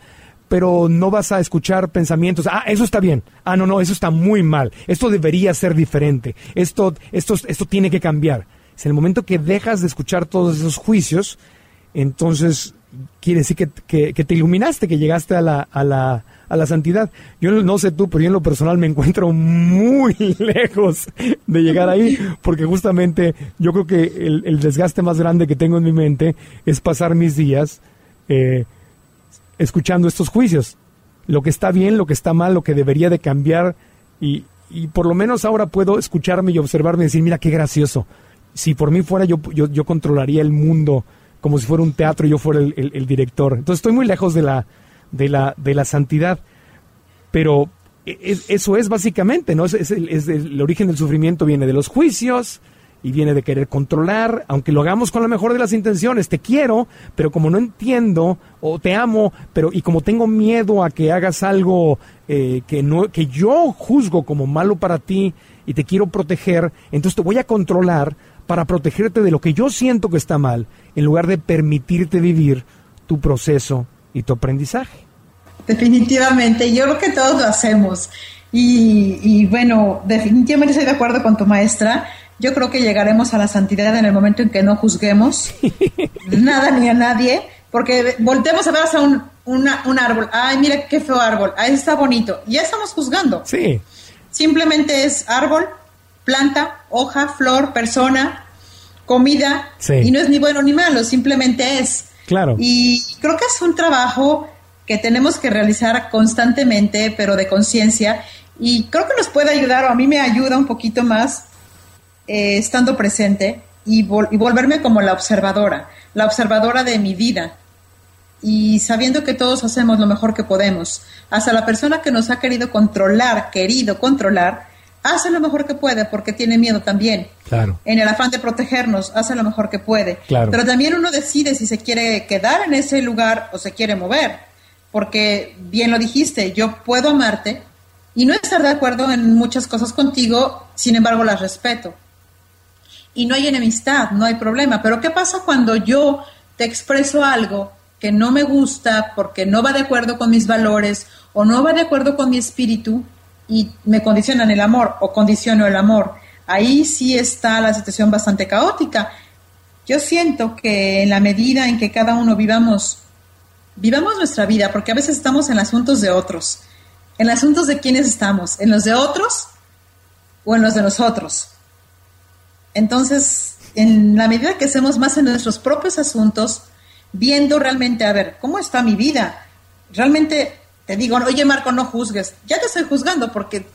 pero no vas a escuchar pensamientos, ah, eso está bien, ah, no, no, eso está muy mal, esto debería ser diferente, esto, esto, esto tiene que cambiar. Es el momento que dejas de escuchar todos esos juicios, entonces quiere decir que, te iluminaste, que llegaste a la, a, la, a la santidad. Yo no sé tú, pero yo en lo personal me encuentro muy [LAUGHS] lejos de llegar ahí, porque justamente yo creo que el, desgaste más grande que tengo en mi mente es pasar mis días eh, escuchando estos juicios. Lo que está bien, lo que está mal, lo que debería de cambiar y, y por lo menos ahora puedo escucharme y observarme y decir, mira qué gracioso si por mí fuera, yo, yo, controlaría el mundo como si fuera un teatro y yo fuera el, director. Entonces estoy muy lejos de la, de la, de la santidad, pero e, eso es básicamente, ¿no? Es, el, origen del sufrimiento viene de los juicios y viene de querer controlar, aunque lo hagamos con la mejor de las intenciones, te quiero, pero como no entiendo o te amo, pero y como tengo miedo a que hagas algo eh, que no, que yo juzgo como malo para ti y te quiero proteger, entonces te voy a controlar para protegerte de lo que yo siento que está mal, en lugar de permitirte vivir tu proceso y tu aprendizaje. Definitivamente, yo creo que todos lo hacemos. Y, bueno, definitivamente estoy de acuerdo con tu maestra. Yo creo que llegaremos a la santidad en el momento en que no juzguemos [LAUGHS] nada ni a nadie, porque voltemos a ver hacia un, un árbol. Ay, mira qué feo árbol. Ahí está bonito. Ya estamos juzgando. Sí. Simplemente es árbol, planta, hoja, flor, persona, comida, y no es ni bueno ni malo, simplemente es. Claro. Y creo que es un trabajo que tenemos que realizar constantemente, pero de conciencia, y creo que nos puede ayudar, o a mí me ayuda un poquito más eh, estando presente y, y volverme como la observadora, la observadora de mi vida, y sabiendo que todos hacemos lo mejor que podemos, hasta la persona que nos ha querido controlar, querido controlar, hace lo mejor que puede porque tiene miedo también. Claro. En el afán de protegernos, hace lo mejor que puede. Claro. Pero también uno decide si se quiere quedar en ese lugar o se quiere mover. Porque bien lo dijiste, yo puedo amarte y no estar de acuerdo en muchas cosas contigo, sin embargo las respeto. Y no hay enemistad, no hay problema. Pero ¿qué pasa cuando yo te expreso algo que no me gusta porque no va de acuerdo con mis valores o no va de acuerdo con mi espíritu? Y me condicionan el amor o condiciono el amor, ahí sí está la situación bastante caótica. Yo siento que en la medida en que cada uno vivamos, vivamos nuestra vida, porque a veces estamos en asuntos de otros, en asuntos de quiénes estamos, en los de otros o en los de nosotros. Entonces, en la medida que hacemos más en nuestros propios asuntos, viendo realmente, a ver, ¿cómo está mi vida? ¿Realmente te digo, oye Marco, no juzgues, ya te estoy juzgando porque,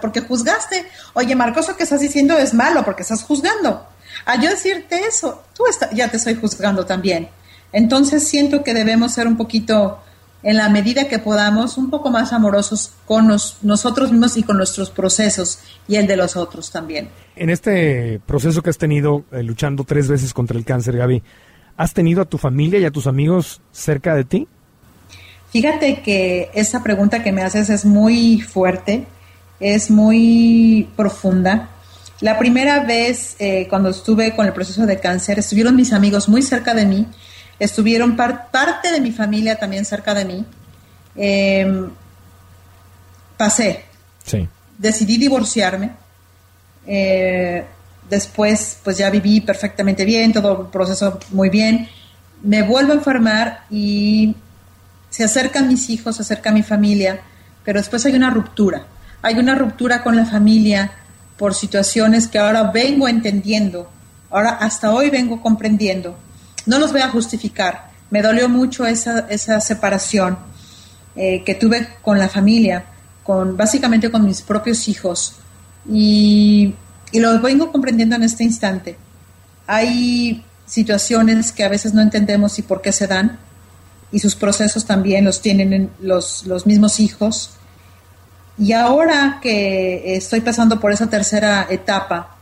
porque juzgaste. Oye Marco, eso que estás diciendo es malo porque estás juzgando. Al yo decirte eso, tú ya te estoy juzgando también. Entonces siento que debemos ser un poquito, en la medida que podamos, un poco más amorosos con nosotros mismos y con nuestros procesos y el de los otros también. En este proceso que has tenido eh, luchando tres veces contra el cáncer, Gaby, ¿has tenido a tu familia y a tus amigos cerca de ti? Fíjate que esa pregunta que me haces es muy fuerte, es muy profunda. La primera vez eh, cuando estuve con el proceso de cáncer, estuvieron mis amigos muy cerca de mí, estuvieron parte de mi familia también cerca de mí. Em, pasé. Sí. Decidí divorciarme. Eh, después, pues ya viví perfectamente bien, todo el proceso muy bien. Me vuelvo a enfermar y se acercan mis hijos, se acerca mi familia, pero después hay una ruptura. Hay una ruptura con la familia por situaciones que ahora vengo entendiendo, ahora hasta hoy vengo comprendiendo. No los voy a justificar. Me dolió mucho esa, esa separación eh, que tuve con la familia, con básicamente con mis propios hijos. Y, y lo vengo comprendiendo en este instante. Hay situaciones que a veces no entendemos y por qué se dan, y sus procesos también los tienen los, los mismos hijos. Y ahora que estoy pasando por esa tercera etapa,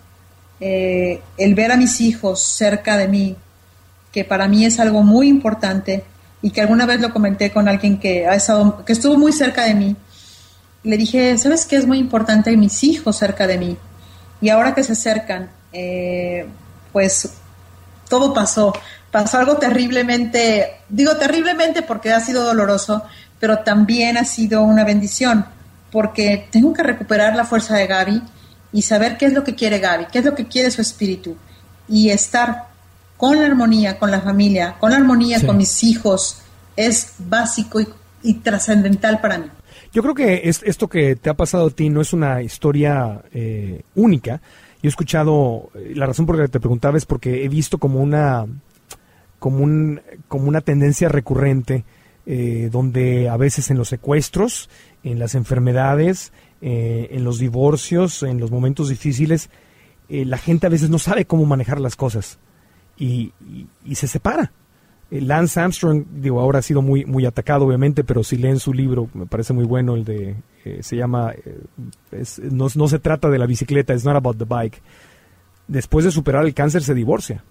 eh, el ver a mis hijos cerca de mí, que para mí es algo muy importante y que alguna vez lo comenté con alguien que, ha estado, que estuvo muy cerca de mí, le dije, ¿sabes qué es muy importante mis hijos cerca de mí? Y ahora que se acercan, eh, pues todo pasó. Pasó algo terriblemente, digo terriblemente porque ha sido doloroso, pero también ha sido una bendición porque tengo que recuperar la fuerza de Gaby y saber qué es lo que quiere Gaby, qué es lo que quiere su espíritu y estar con la armonía con la familia, con la armonía con mis hijos es básico y, trascendental para mí. Yo creo que esto que te ha pasado a ti no es una historia eh, única. Yo he escuchado, eh, la razón por la que te preguntaba es porque he visto como una, como un, como una tendencia recurrente eh, donde a veces en los secuestros en las enfermedades, eh, en los divorcios, en los momentos difíciles, eh, la gente a veces no sabe cómo manejar las cosas y, se separa. Lance Armstrong, digo, ahora ha sido muy, muy atacado, obviamente, pero si leen su libro, me parece muy bueno, el de, se llama, no, no se trata de la bicicleta, it's not about the bike. Después de superar el cáncer se divorcia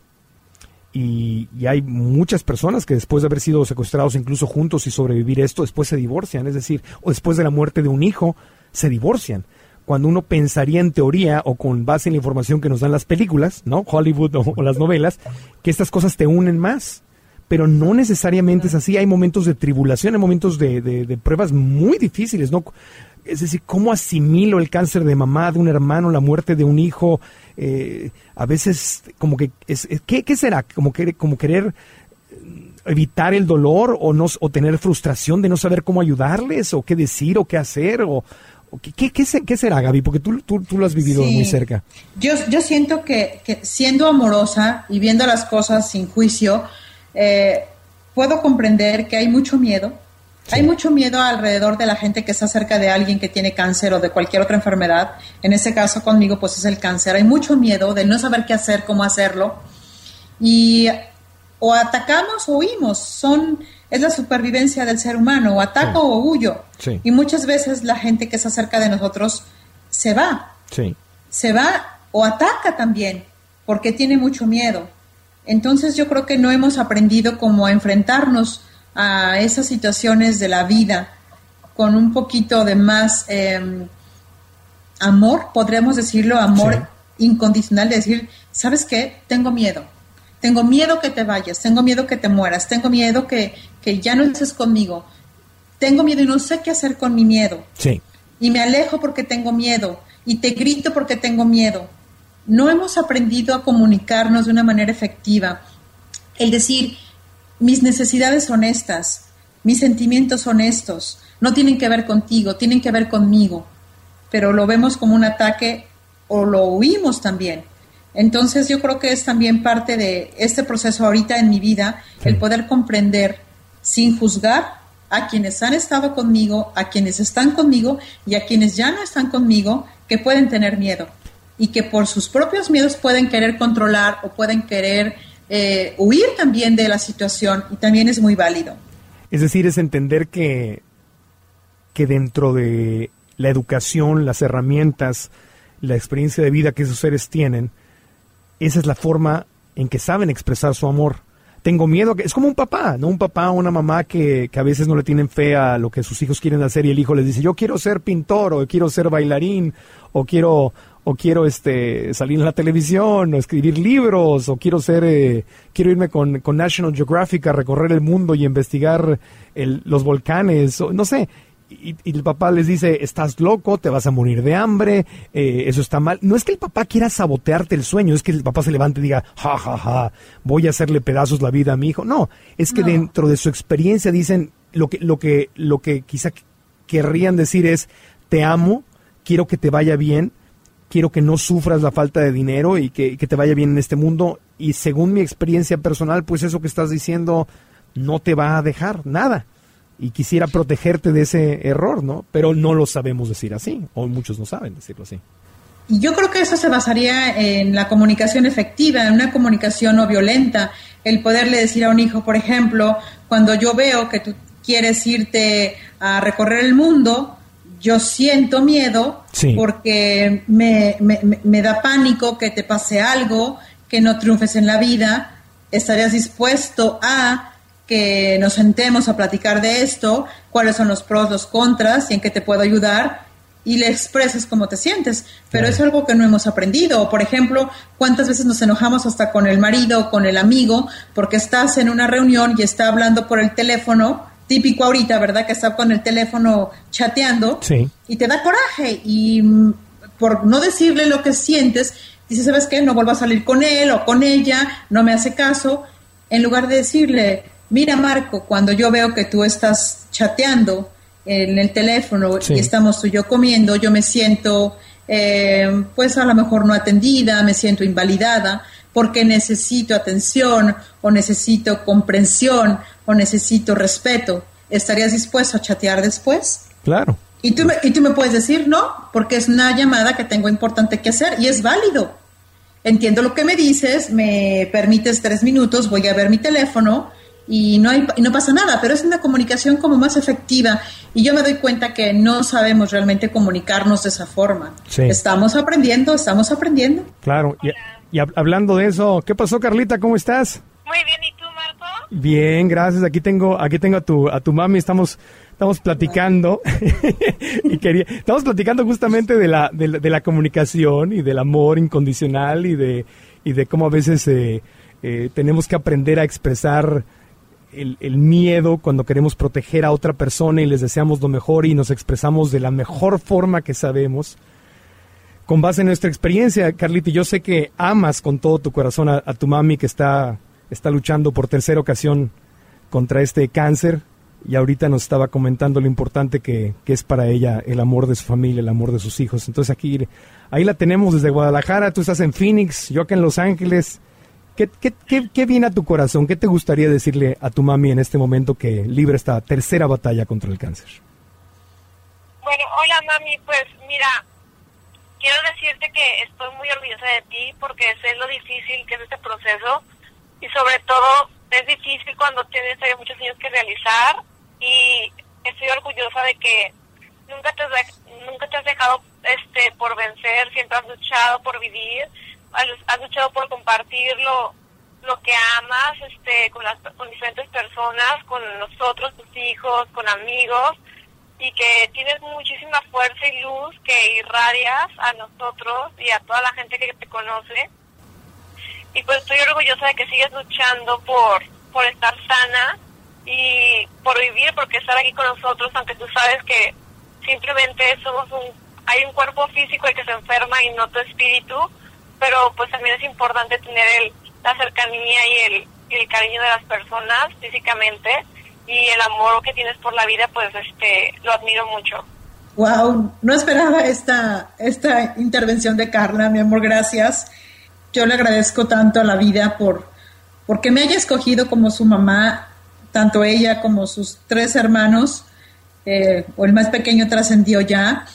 y, hay muchas personas que después de haber sido secuestrados incluso juntos y sobrevivir esto, después se divorcian, es decir, o después de la muerte de un hijo, se divorcian. Cuando uno pensaría en teoría o con base en la información que nos dan las películas, ¿no? Hollywood o, las novelas, que estas cosas te unen más. Pero no necesariamente es así. Hay momentos de tribulación, hay momentos de, de pruebas muy difíciles, ¿no? Es decir, ¿cómo asimilo el cáncer de mamá, de un hermano, la muerte de un hijo? Eh, a veces, como que, es, ¿qué, será? Como, que, como querer eh, evitar el dolor o, no, o tener frustración de no saber cómo ayudarles o qué decir o qué hacer o, ¿Qué, qué, será, Gaby? Porque tú, tú, lo has vivido muy cerca. Yo, yo siento que, siendo amorosa y viendo las cosas sin juicio, eh, puedo comprender que hay mucho miedo, hay mucho miedo alrededor de la gente que está cerca de alguien que tiene cáncer o de cualquier otra enfermedad. En ese caso conmigo pues es el cáncer. Hay mucho miedo de no saber qué hacer, cómo hacerlo. Y o atacamos o huimos. Son, es la supervivencia del ser humano. O ataco o huyo. Y muchas veces la gente que está cerca de nosotros se va. Se va o ataca también porque tiene mucho miedo. Entonces yo creo que no hemos aprendido cómo a enfrentarnos a esas situaciones de la vida con un poquito de más em, amor, podríamos decirlo, amor incondicional, de decir, ¿sabes qué? Tengo miedo. Tengo miedo que te vayas, tengo miedo que te mueras, tengo miedo que, que ya no estés conmigo. Tengo miedo y no sé qué hacer con mi miedo. Sí. Y me alejo porque tengo miedo y te grito porque tengo miedo. No hemos aprendido a comunicarnos de una manera efectiva. El decir, mis necesidades son estas, mis sentimientos son estos, no tienen que ver contigo, tienen que ver conmigo, pero lo vemos como un ataque o lo huimos también. Entonces yo creo que es también parte de este proceso ahorita en mi vida, el poder comprender sin juzgar a quienes han estado conmigo, a quienes están conmigo y a quienes ya no están conmigo, que pueden tener miedo. Y que por sus propios miedos pueden querer controlar o pueden querer eh, huir también de la situación y también es muy válido. Es decir, es entender que, que dentro de la educación, las herramientas, la experiencia de vida que esos seres tienen, esa es la forma en que saben expresar su amor. Tengo miedo, que es como un papá, ¿no? Un papá o una mamá que, que, a veces no le tienen fe a lo que sus hijos quieren hacer y el hijo les dice, yo quiero ser pintor o quiero ser bailarín o quiero o quiero este salir en la televisión o escribir libros o quiero ser eh, quiero irme con, con, National Geographic a recorrer el mundo y investigar el, los volcanes o, no sé. Y, y, el papá les dice estás loco te vas a morir de hambre eh, eso está mal no es que el papá quiera sabotearte el sueño es que el papá se levante y diga ja ja ja voy a hacerle pedazos la vida a mi hijo no es que no. dentro de su experiencia dicen lo que lo que lo que quizá querrían decir es te amo quiero que te vaya bien quiero que no sufras la falta de dinero y que, te vaya bien en este mundo. Y según mi experiencia personal, pues eso que estás diciendo no te va a dejar nada. Y quisiera protegerte de ese error, ¿no? Pero no lo sabemos decir así, o muchos no saben decirlo así. Yo creo que eso se basaría en la comunicación efectiva, en una comunicación no violenta. El poderle decir a un hijo, por ejemplo, cuando yo veo que tú quieres irte a recorrer el mundo, yo siento miedo sí. porque me, me, me, da pánico que te pase algo, que no triunfes en la vida. ¿Estarías dispuesto a que nos sentemos a platicar de esto? ¿Cuáles son los pros, los contras y en qué te puedo ayudar? Y le expresas cómo te sientes. Pero claro. es algo que no hemos aprendido. Por ejemplo, ¿cuántas veces nos enojamos hasta con el marido o con el amigo porque estás en una reunión y está hablando por el teléfono? Típico ahorita, ¿verdad? Que está con el teléfono chateando sí. y te da coraje y por no decirle lo que sientes, dices, ¿sabes qué? No vuelvo a salir con él o con ella, no me hace caso, en lugar de decirle, mira Marco, cuando yo veo que tú estás chateando en el teléfono sí. y estamos tú y yo comiendo, yo me siento eh, pues a lo mejor no atendida, me siento invalidada porque necesito atención o necesito comprensión o necesito respeto. ¿Estarías dispuesto a chatear después? Claro. Y tú, me, y tú me puedes decir no, porque es una llamada que tengo importante que hacer y es válido. Entiendo lo que me dices, me permites tres minutos, voy a ver mi teléfono y no, hay, y no pasa nada, pero es una comunicación como más efectiva y yo me doy cuenta que no sabemos realmente comunicarnos de esa forma. Sí. Estamos aprendiendo, estamos aprendiendo. Claro, y, y, hablando de eso, ¿qué pasó Carlita? ¿Cómo estás? Muy bien, ¿y? Bien, gracias. Aquí tengo, aquí tengo a tu, a tu mami, estamos, estamos platicando [LAUGHS] y estamos platicando justamente de la, de de la comunicación y del amor incondicional y de, y de cómo a veces eh, eh, tenemos que aprender a expresar el, el, miedo cuando queremos proteger a otra persona y les deseamos lo mejor y nos expresamos de la mejor forma que sabemos. Con base en nuestra experiencia, Carlita, yo sé que amas con todo tu corazón a, a tu mami que está, está luchando por tercera ocasión contra este cáncer y ahorita nos estaba comentando lo importante que, que, es para ella el amor de su familia, el amor de sus hijos. Entonces aquí, ahí la tenemos desde Guadalajara, tú estás en Phoenix, yo acá en Los Ángeles. ¿Qué, qué, qué, qué viene a tu corazón? ¿Qué te gustaría decirle a tu mami en este momento que libra esta tercera batalla contra el cáncer? Bueno, hola mami, pues mira, quiero decirte que estoy muy orgullosa de ti porque sé lo difícil que es este proceso y sobre todo es difícil cuando tienes muchos años que realizar y estoy orgullosa de que nunca te has, nunca te has dejado este por vencer, siempre has luchado por vivir has luchado por compartir lo, lo que amas este con las con diferentes personas con nosotros tus hijos con amigos y que tienes muchísima fuerza y luz que irradias a nosotros y a toda la gente que te conoce y pues estoy orgullosa de que sigues luchando por por estar sana y por vivir porque estar aquí con nosotros aunque tú sabes que simplemente somos un hay un cuerpo físico el que se enferma y no tu espíritu pero pues también es importante tener el, la cercanía y el, y el cariño de las personas físicamente y el amor que tienes por la vida, pues este lo admiro mucho. Wow, no esperaba esta, esta intervención de Carla, mi amor, gracias. Yo le agradezco tanto a la vida por porque me haya escogido como su mamá, tanto ella como sus tres hermanos, eh, o el más pequeño trascendió ya,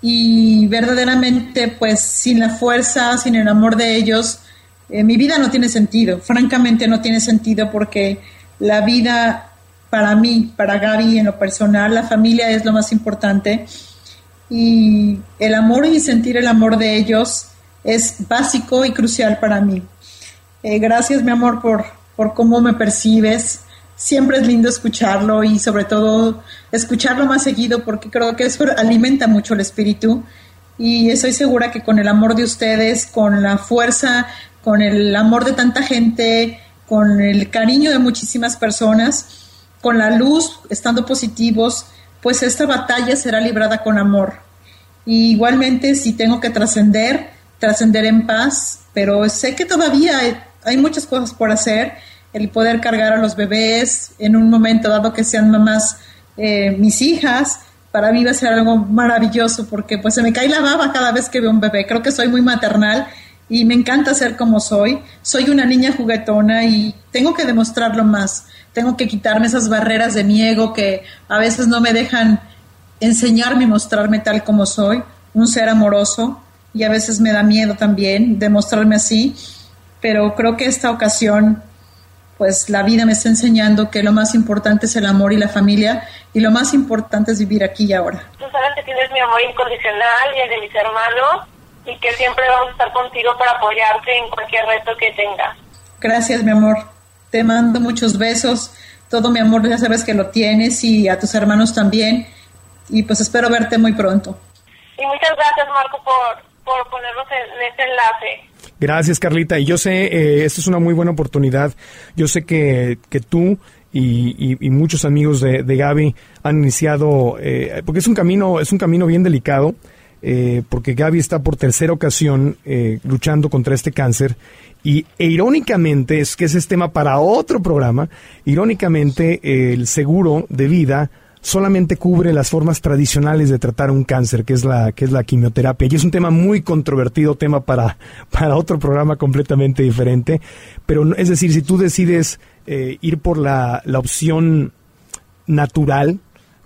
y verdaderamente pues sin la fuerza, sin el amor de ellos, eh, mi vida no tiene sentido, francamente no tiene sentido porque la vida para mí, para Gaby en lo personal, la familia es lo más importante. Y el amor y sentir el amor de ellos es básico y crucial para mí. Eh, gracias, mi amor, por, por cómo me percibes. Siempre es lindo escucharlo y sobre todo escucharlo más seguido porque creo que eso alimenta mucho el espíritu y estoy segura que con el amor de ustedes, con la fuerza, con el amor de tanta gente, con el cariño de muchísimas personas, con la luz, estando positivos, pues esta batalla será librada con amor. Y igualmente si tengo que trascender, trascender en paz, pero sé que todavía hay, muchas cosas por hacer, el poder cargar a los bebés en un momento dado que sean mamás eh, mis hijas, para mí va a ser algo maravilloso porque pues se me cae la baba cada vez que veo un bebé, creo que soy muy maternal y me encanta ser como soy, soy una niña juguetona y tengo que demostrarlo más, tengo que quitarme esas barreras de mi ego que a veces no me dejan enseñarme y mostrarme tal como soy, un ser amoroso, y a veces me da miedo también demostrarme así, pero creo que esta ocasión, pues la vida me está enseñando que lo más importante es el amor y la familia, y lo más importante es vivir aquí y ahora. Tú sabes que tienes mi amor incondicional y el de mis hermanos, y que siempre vamos a estar contigo para apoyarte en cualquier reto que tengas. Gracias, mi amor. Te mando muchos besos. Todo mi amor, ya sabes que lo tienes y a tus hermanos también. Y pues espero verte muy pronto. Y muchas gracias, Marco, por, por ponernos en, este enlace. Gracias, Carlita. Y yo sé, eh, esta es una muy buena oportunidad. Yo sé que, que tú y, y, muchos amigos de, de Gaby han iniciado, eh, porque es un camino, es un camino bien delicado. Eh, porque Gaby está por tercera ocasión eh, luchando contra este cáncer y e irónicamente, es que ese es tema para otro programa, irónicamente el seguro de vida solamente cubre las formas tradicionales de tratar un cáncer, que es la, que es la quimioterapia. Y es un tema muy controvertido, tema para, [LAUGHS] para otro programa completamente diferente. Pero es decir, si tú decides eh, ir por la, la opción natural,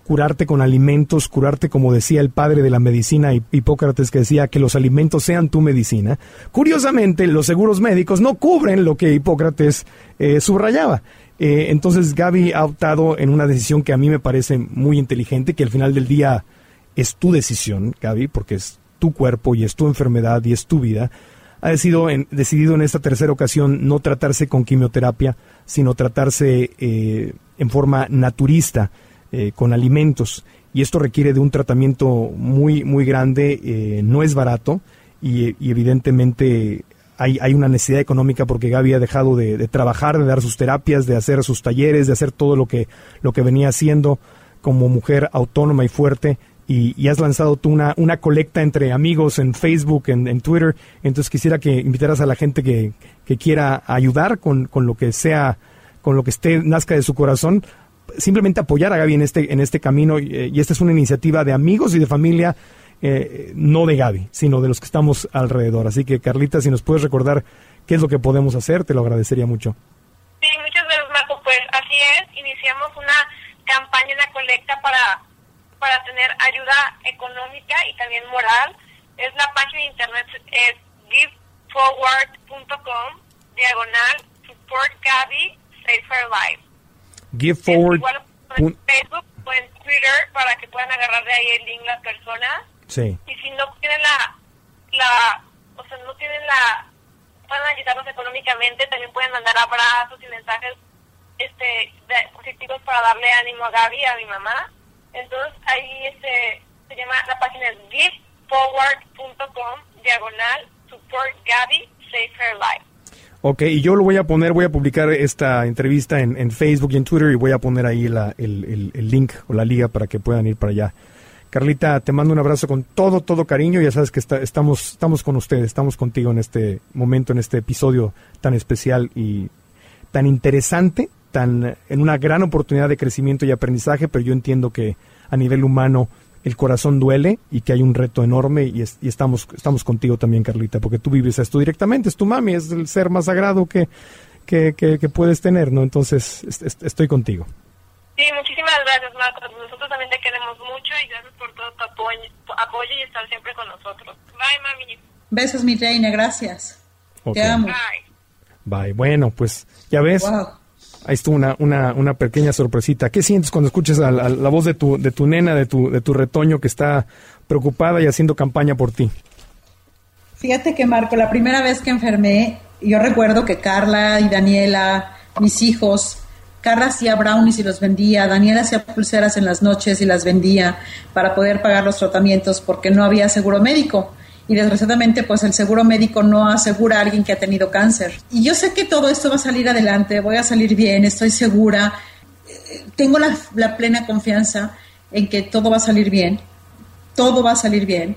curarte con alimentos, curarte como decía el padre de la medicina Hipócrates que decía que los alimentos sean tu medicina. Curiosamente, los seguros médicos no cubren lo que Hipócrates eh, subrayaba. Eh, entonces Gaby ha optado en una decisión que a mí me parece muy inteligente, que al final del día es tu decisión, Gaby, porque es tu cuerpo y es tu enfermedad y es tu vida. Ha decidido en, decidido en esta tercera ocasión no tratarse con quimioterapia, sino tratarse eh, en forma naturista eh, con alimentos. Y esto requiere de un tratamiento muy, muy grande, no es barato y, evidentemente hay, hay, una necesidad económica porque Gaby ha dejado de, trabajar, de dar sus terapias, de hacer sus talleres, de hacer todo lo que, lo que venía haciendo como mujer autónoma y fuerte. Y, has lanzado tú una, una colecta entre amigos en Facebook, en, en, Twitter. Entonces quisiera que invitaras a la gente que, que quiera ayudar con, con lo que sea, con lo que esté, nazca de su corazón, simplemente apoyar a Gaby en este, en este camino eh, y esta es una iniciativa de amigos y de familia, eh, no de Gaby, sino de los que estamos alrededor. Así que Carlita, si nos puedes recordar qué es lo que podemos hacer, te lo agradecería mucho. Sí, muchas gracias Marco. Pues así es, iniciamos una campaña, una colecta para, para tener ayuda económica y también moral. Es la página de internet, es giveforward.com, diagonal, support Gaby, save her life. Give Forward. en Facebook o en Twitter para que puedan agarrar de ahí el link las personas. Sí. Y si no tienen la, la, o sea, no tienen la, pueden ayudarnos económicamente, también pueden mandar abrazos y mensajes este positivos para darle ánimo a Gaby, a mi mamá. Entonces ahí este se llama la página es giveforward.com diagonal support Gaby save her life. Ok, y yo lo voy a poner, voy a publicar esta entrevista en, en Facebook y en Twitter y voy a poner ahí la, el, el, link o la liga para que puedan ir para allá. Carlita, te mando un abrazo con todo, todo cariño. Ya sabes que estamos, estamos con ustedes, estamos contigo en este momento, en este episodio tan especial y tan interesante, tan en una gran oportunidad de crecimiento y aprendizaje, pero yo entiendo que a nivel humano el corazón duele y que hay un reto enorme y, estamos, estamos contigo también, Carlita, porque tú vives esto directamente, es tu mami, es el ser más sagrado que, que, que, puedes tener, ¿no? Entonces, estoy contigo. Sí, muchísimas gracias, Marcos. Nosotros también te queremos mucho y gracias por todo tu apoyo, y estar siempre con nosotros. Bye, mami. Besos, mi reina, gracias. Te amo. Bye. Bye. Bueno, pues ya ves. Ahí estuvo una, una, una pequeña sorpresita. ¿Qué sientes cuando escuchas a, la voz de tu, de tu nena, de tu, de tu retoño que está preocupada y haciendo campaña por ti? Fíjate que Marco, la primera vez que enfermé, yo recuerdo que Carla y Daniela, mis hijos, Carla hacía brownies y los vendía, Daniela hacía pulseras en las noches y las vendía para poder pagar los tratamientos porque no había seguro médico y desgraciadamente pues el seguro médico no asegura a alguien que ha tenido cáncer. Y yo sé que todo esto va a salir adelante, voy a salir bien, estoy segura, tengo la, plena confianza en que todo va a salir bien, todo va a salir bien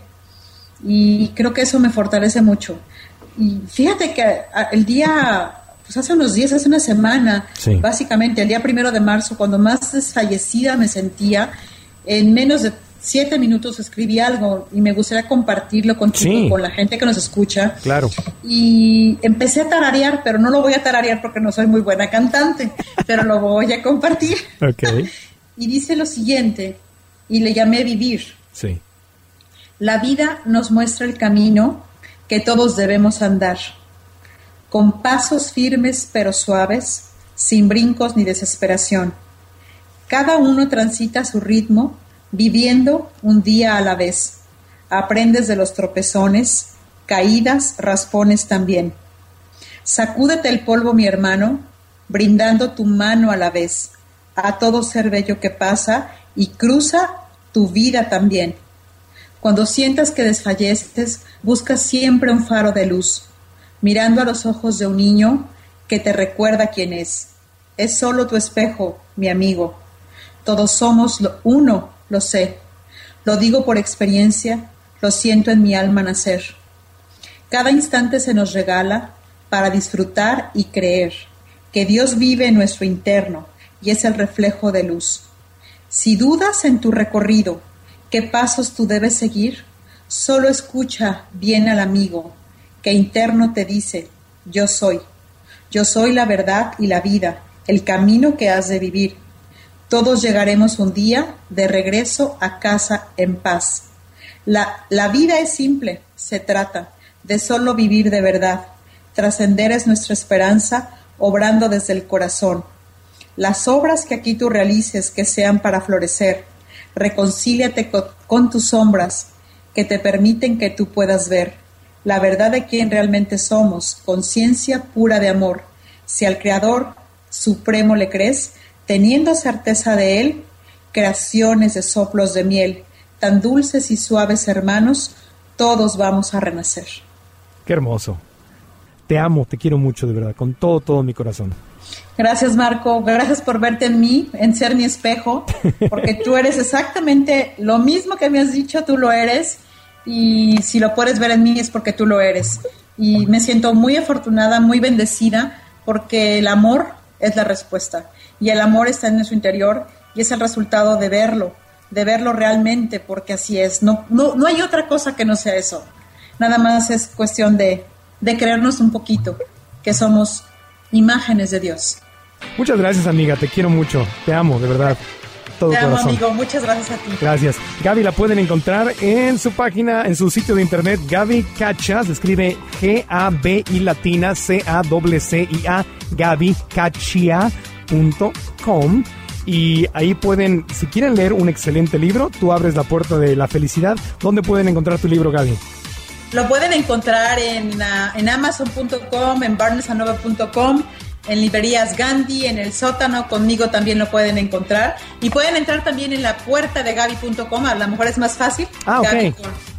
y creo que eso me fortalece mucho. Y fíjate que el día, pues hace unos días, hace una semana, básicamente el día primero de marzo, cuando más desfallecida me sentía, en menos de siete minutos escribí algo y me gustaría compartirlo contigo, con la gente que nos escucha. Claro. Y empecé a tararear, pero no lo voy a tararear porque no soy muy buena cantante, pero lo voy a compartir. [LAUGHS] Ok. [LAUGHS] y dice lo siguiente, y le llamé vivir. Sí. La vida nos muestra el camino que todos debemos andar, con pasos firmes pero suaves, sin brincos ni desesperación. Cada uno transita su ritmo viviendo un día a la vez. Aprendes de los tropezones, caídas, raspones también. Sacúdete el polvo, mi hermano, brindando tu mano a la vez a todo ser bello que pasa y cruza tu vida también. Cuando sientas que desfalleces, busca siempre un faro de luz, mirando a los ojos de un niño que te recuerda quién es. Es solo tu espejo, mi amigo. Todos somos uno lo sé, lo digo por experiencia, lo siento en mi alma nacer. Cada instante se nos regala para disfrutar y creer que Dios vive en nuestro interno y es el reflejo de luz. Si dudas en tu recorrido, qué pasos tú debes seguir, solo escucha bien al amigo que interno te dice, yo soy, yo soy la verdad y la vida, el camino que has de vivir todos llegaremos un día de regreso a casa en paz. La, la vida es simple, se trata de solo vivir de verdad. Trascender es nuestra esperanza, obrando desde el corazón. Las obras que aquí tú realices que sean para florecer. Reconcíliate con, con tus sombras que te permiten que tú puedas ver la verdad de quién realmente somos, conciencia pura de amor. Si al Creador Supremo le crees, teniendo certeza de él, creaciones de soplos de miel, tan dulces y suaves hermanos, todos vamos a renacer. Qué hermoso. Te amo, te quiero mucho de verdad, con todo, todo mi corazón. Gracias Marco, gracias por verte en mí, en ser mi espejo, porque tú eres exactamente lo mismo que me has dicho, tú lo eres, y si lo puedes ver en mí es porque tú lo eres. Y me siento muy afortunada, muy bendecida, porque el amor es la respuesta y el amor está en su interior y es el resultado de verlo, de verlo realmente, porque así es. No, no, no hay otra cosa que no sea eso. Nada más es cuestión de, de creernos un poquito que somos imágenes de Dios. Muchas gracias, amiga. Te quiero mucho. Te amo, de verdad. Todo Te amo, amigo. Muchas gracias a ti. Gracias. Gaby la pueden encontrar en su página, en su sitio de internet, Gaby Cacha. Se escribe G-A-B-I latina C-A-C-C-I-A. Gaby Cachia com y ahí pueden, si quieren leer un excelente libro, tú abres la puerta de la felicidad. ¿Dónde pueden encontrar tu libro, Gaby? Lo pueden encontrar en, en amazon.com, en barnesandnova.com, en librerías Gandhi, en el sótano, conmigo también lo pueden encontrar. Y pueden entrar también en la puerta de Gaby.com, a lo mejor es más fácil. Ah, ok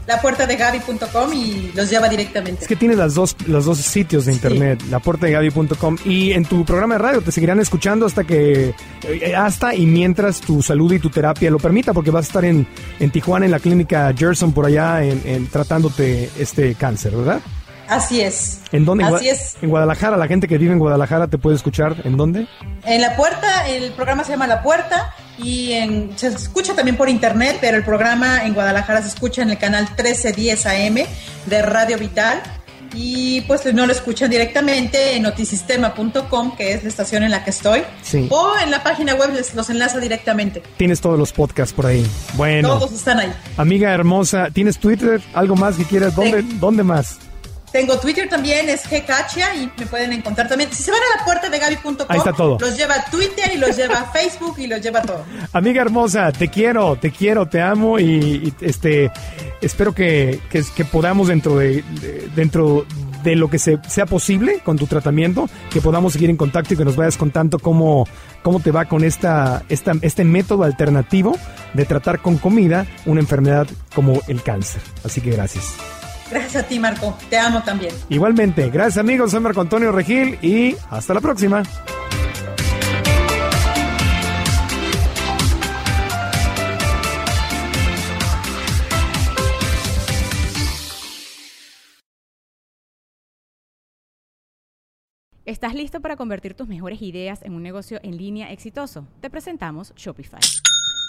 la puerta de Gaby.com y los lleva directamente. Es que tienes las dos, los dos sitios de internet, la puerta de Gaby.com y en tu programa de radio te seguirán escuchando hasta que, eh, hasta y mientras tu salud y tu terapia lo permita, porque vas a estar en, en Tijuana, en la clínica Gerson, por allá, en, tratándote este cáncer, ¿verdad? Así es. ¿En dónde? Así es. En Guadalajara, la gente que vive en Guadalajara te puede escuchar. ¿En dónde? En La Puerta, el programa se llama La Puerta y en, se escucha también por internet, pero el programa en Guadalajara se escucha en el canal 1310 AM de Radio Vital. Y pues no lo escuchan directamente en notisistema.com, que es la estación en la que estoy. Sí. O en la página web les los enlaza directamente. Tienes todos los podcasts por ahí. Bueno. Todos están ahí. Amiga hermosa, ¿tienes Twitter? ¿Algo más que quieras? ¿Dónde, ¿dónde más? Tengo Twitter también, es Gcacha y me pueden encontrar también. Si se van a la puerta de Gaby.com, los lleva a Twitter y los lleva a [LAUGHS] Facebook y los lleva a todo. Amiga hermosa, te quiero, te quiero, te amo y, y, este espero que, que, que podamos dentro de, de- dentro de lo que se, sea posible con tu tratamiento, que podamos seguir en contacto y que nos vayas contando cómo, cómo te va con esta, esta, este método alternativo de tratar con comida una enfermedad como el cáncer. Así que gracias. Gracias a ti, Marco. Te amo también. Igualmente, gracias amigos, soy Marco Antonio Regil y hasta la próxima. ¿Estás listo para convertir tus mejores ideas en un negocio en línea exitoso? Te presentamos Shopify.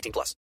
18 plus.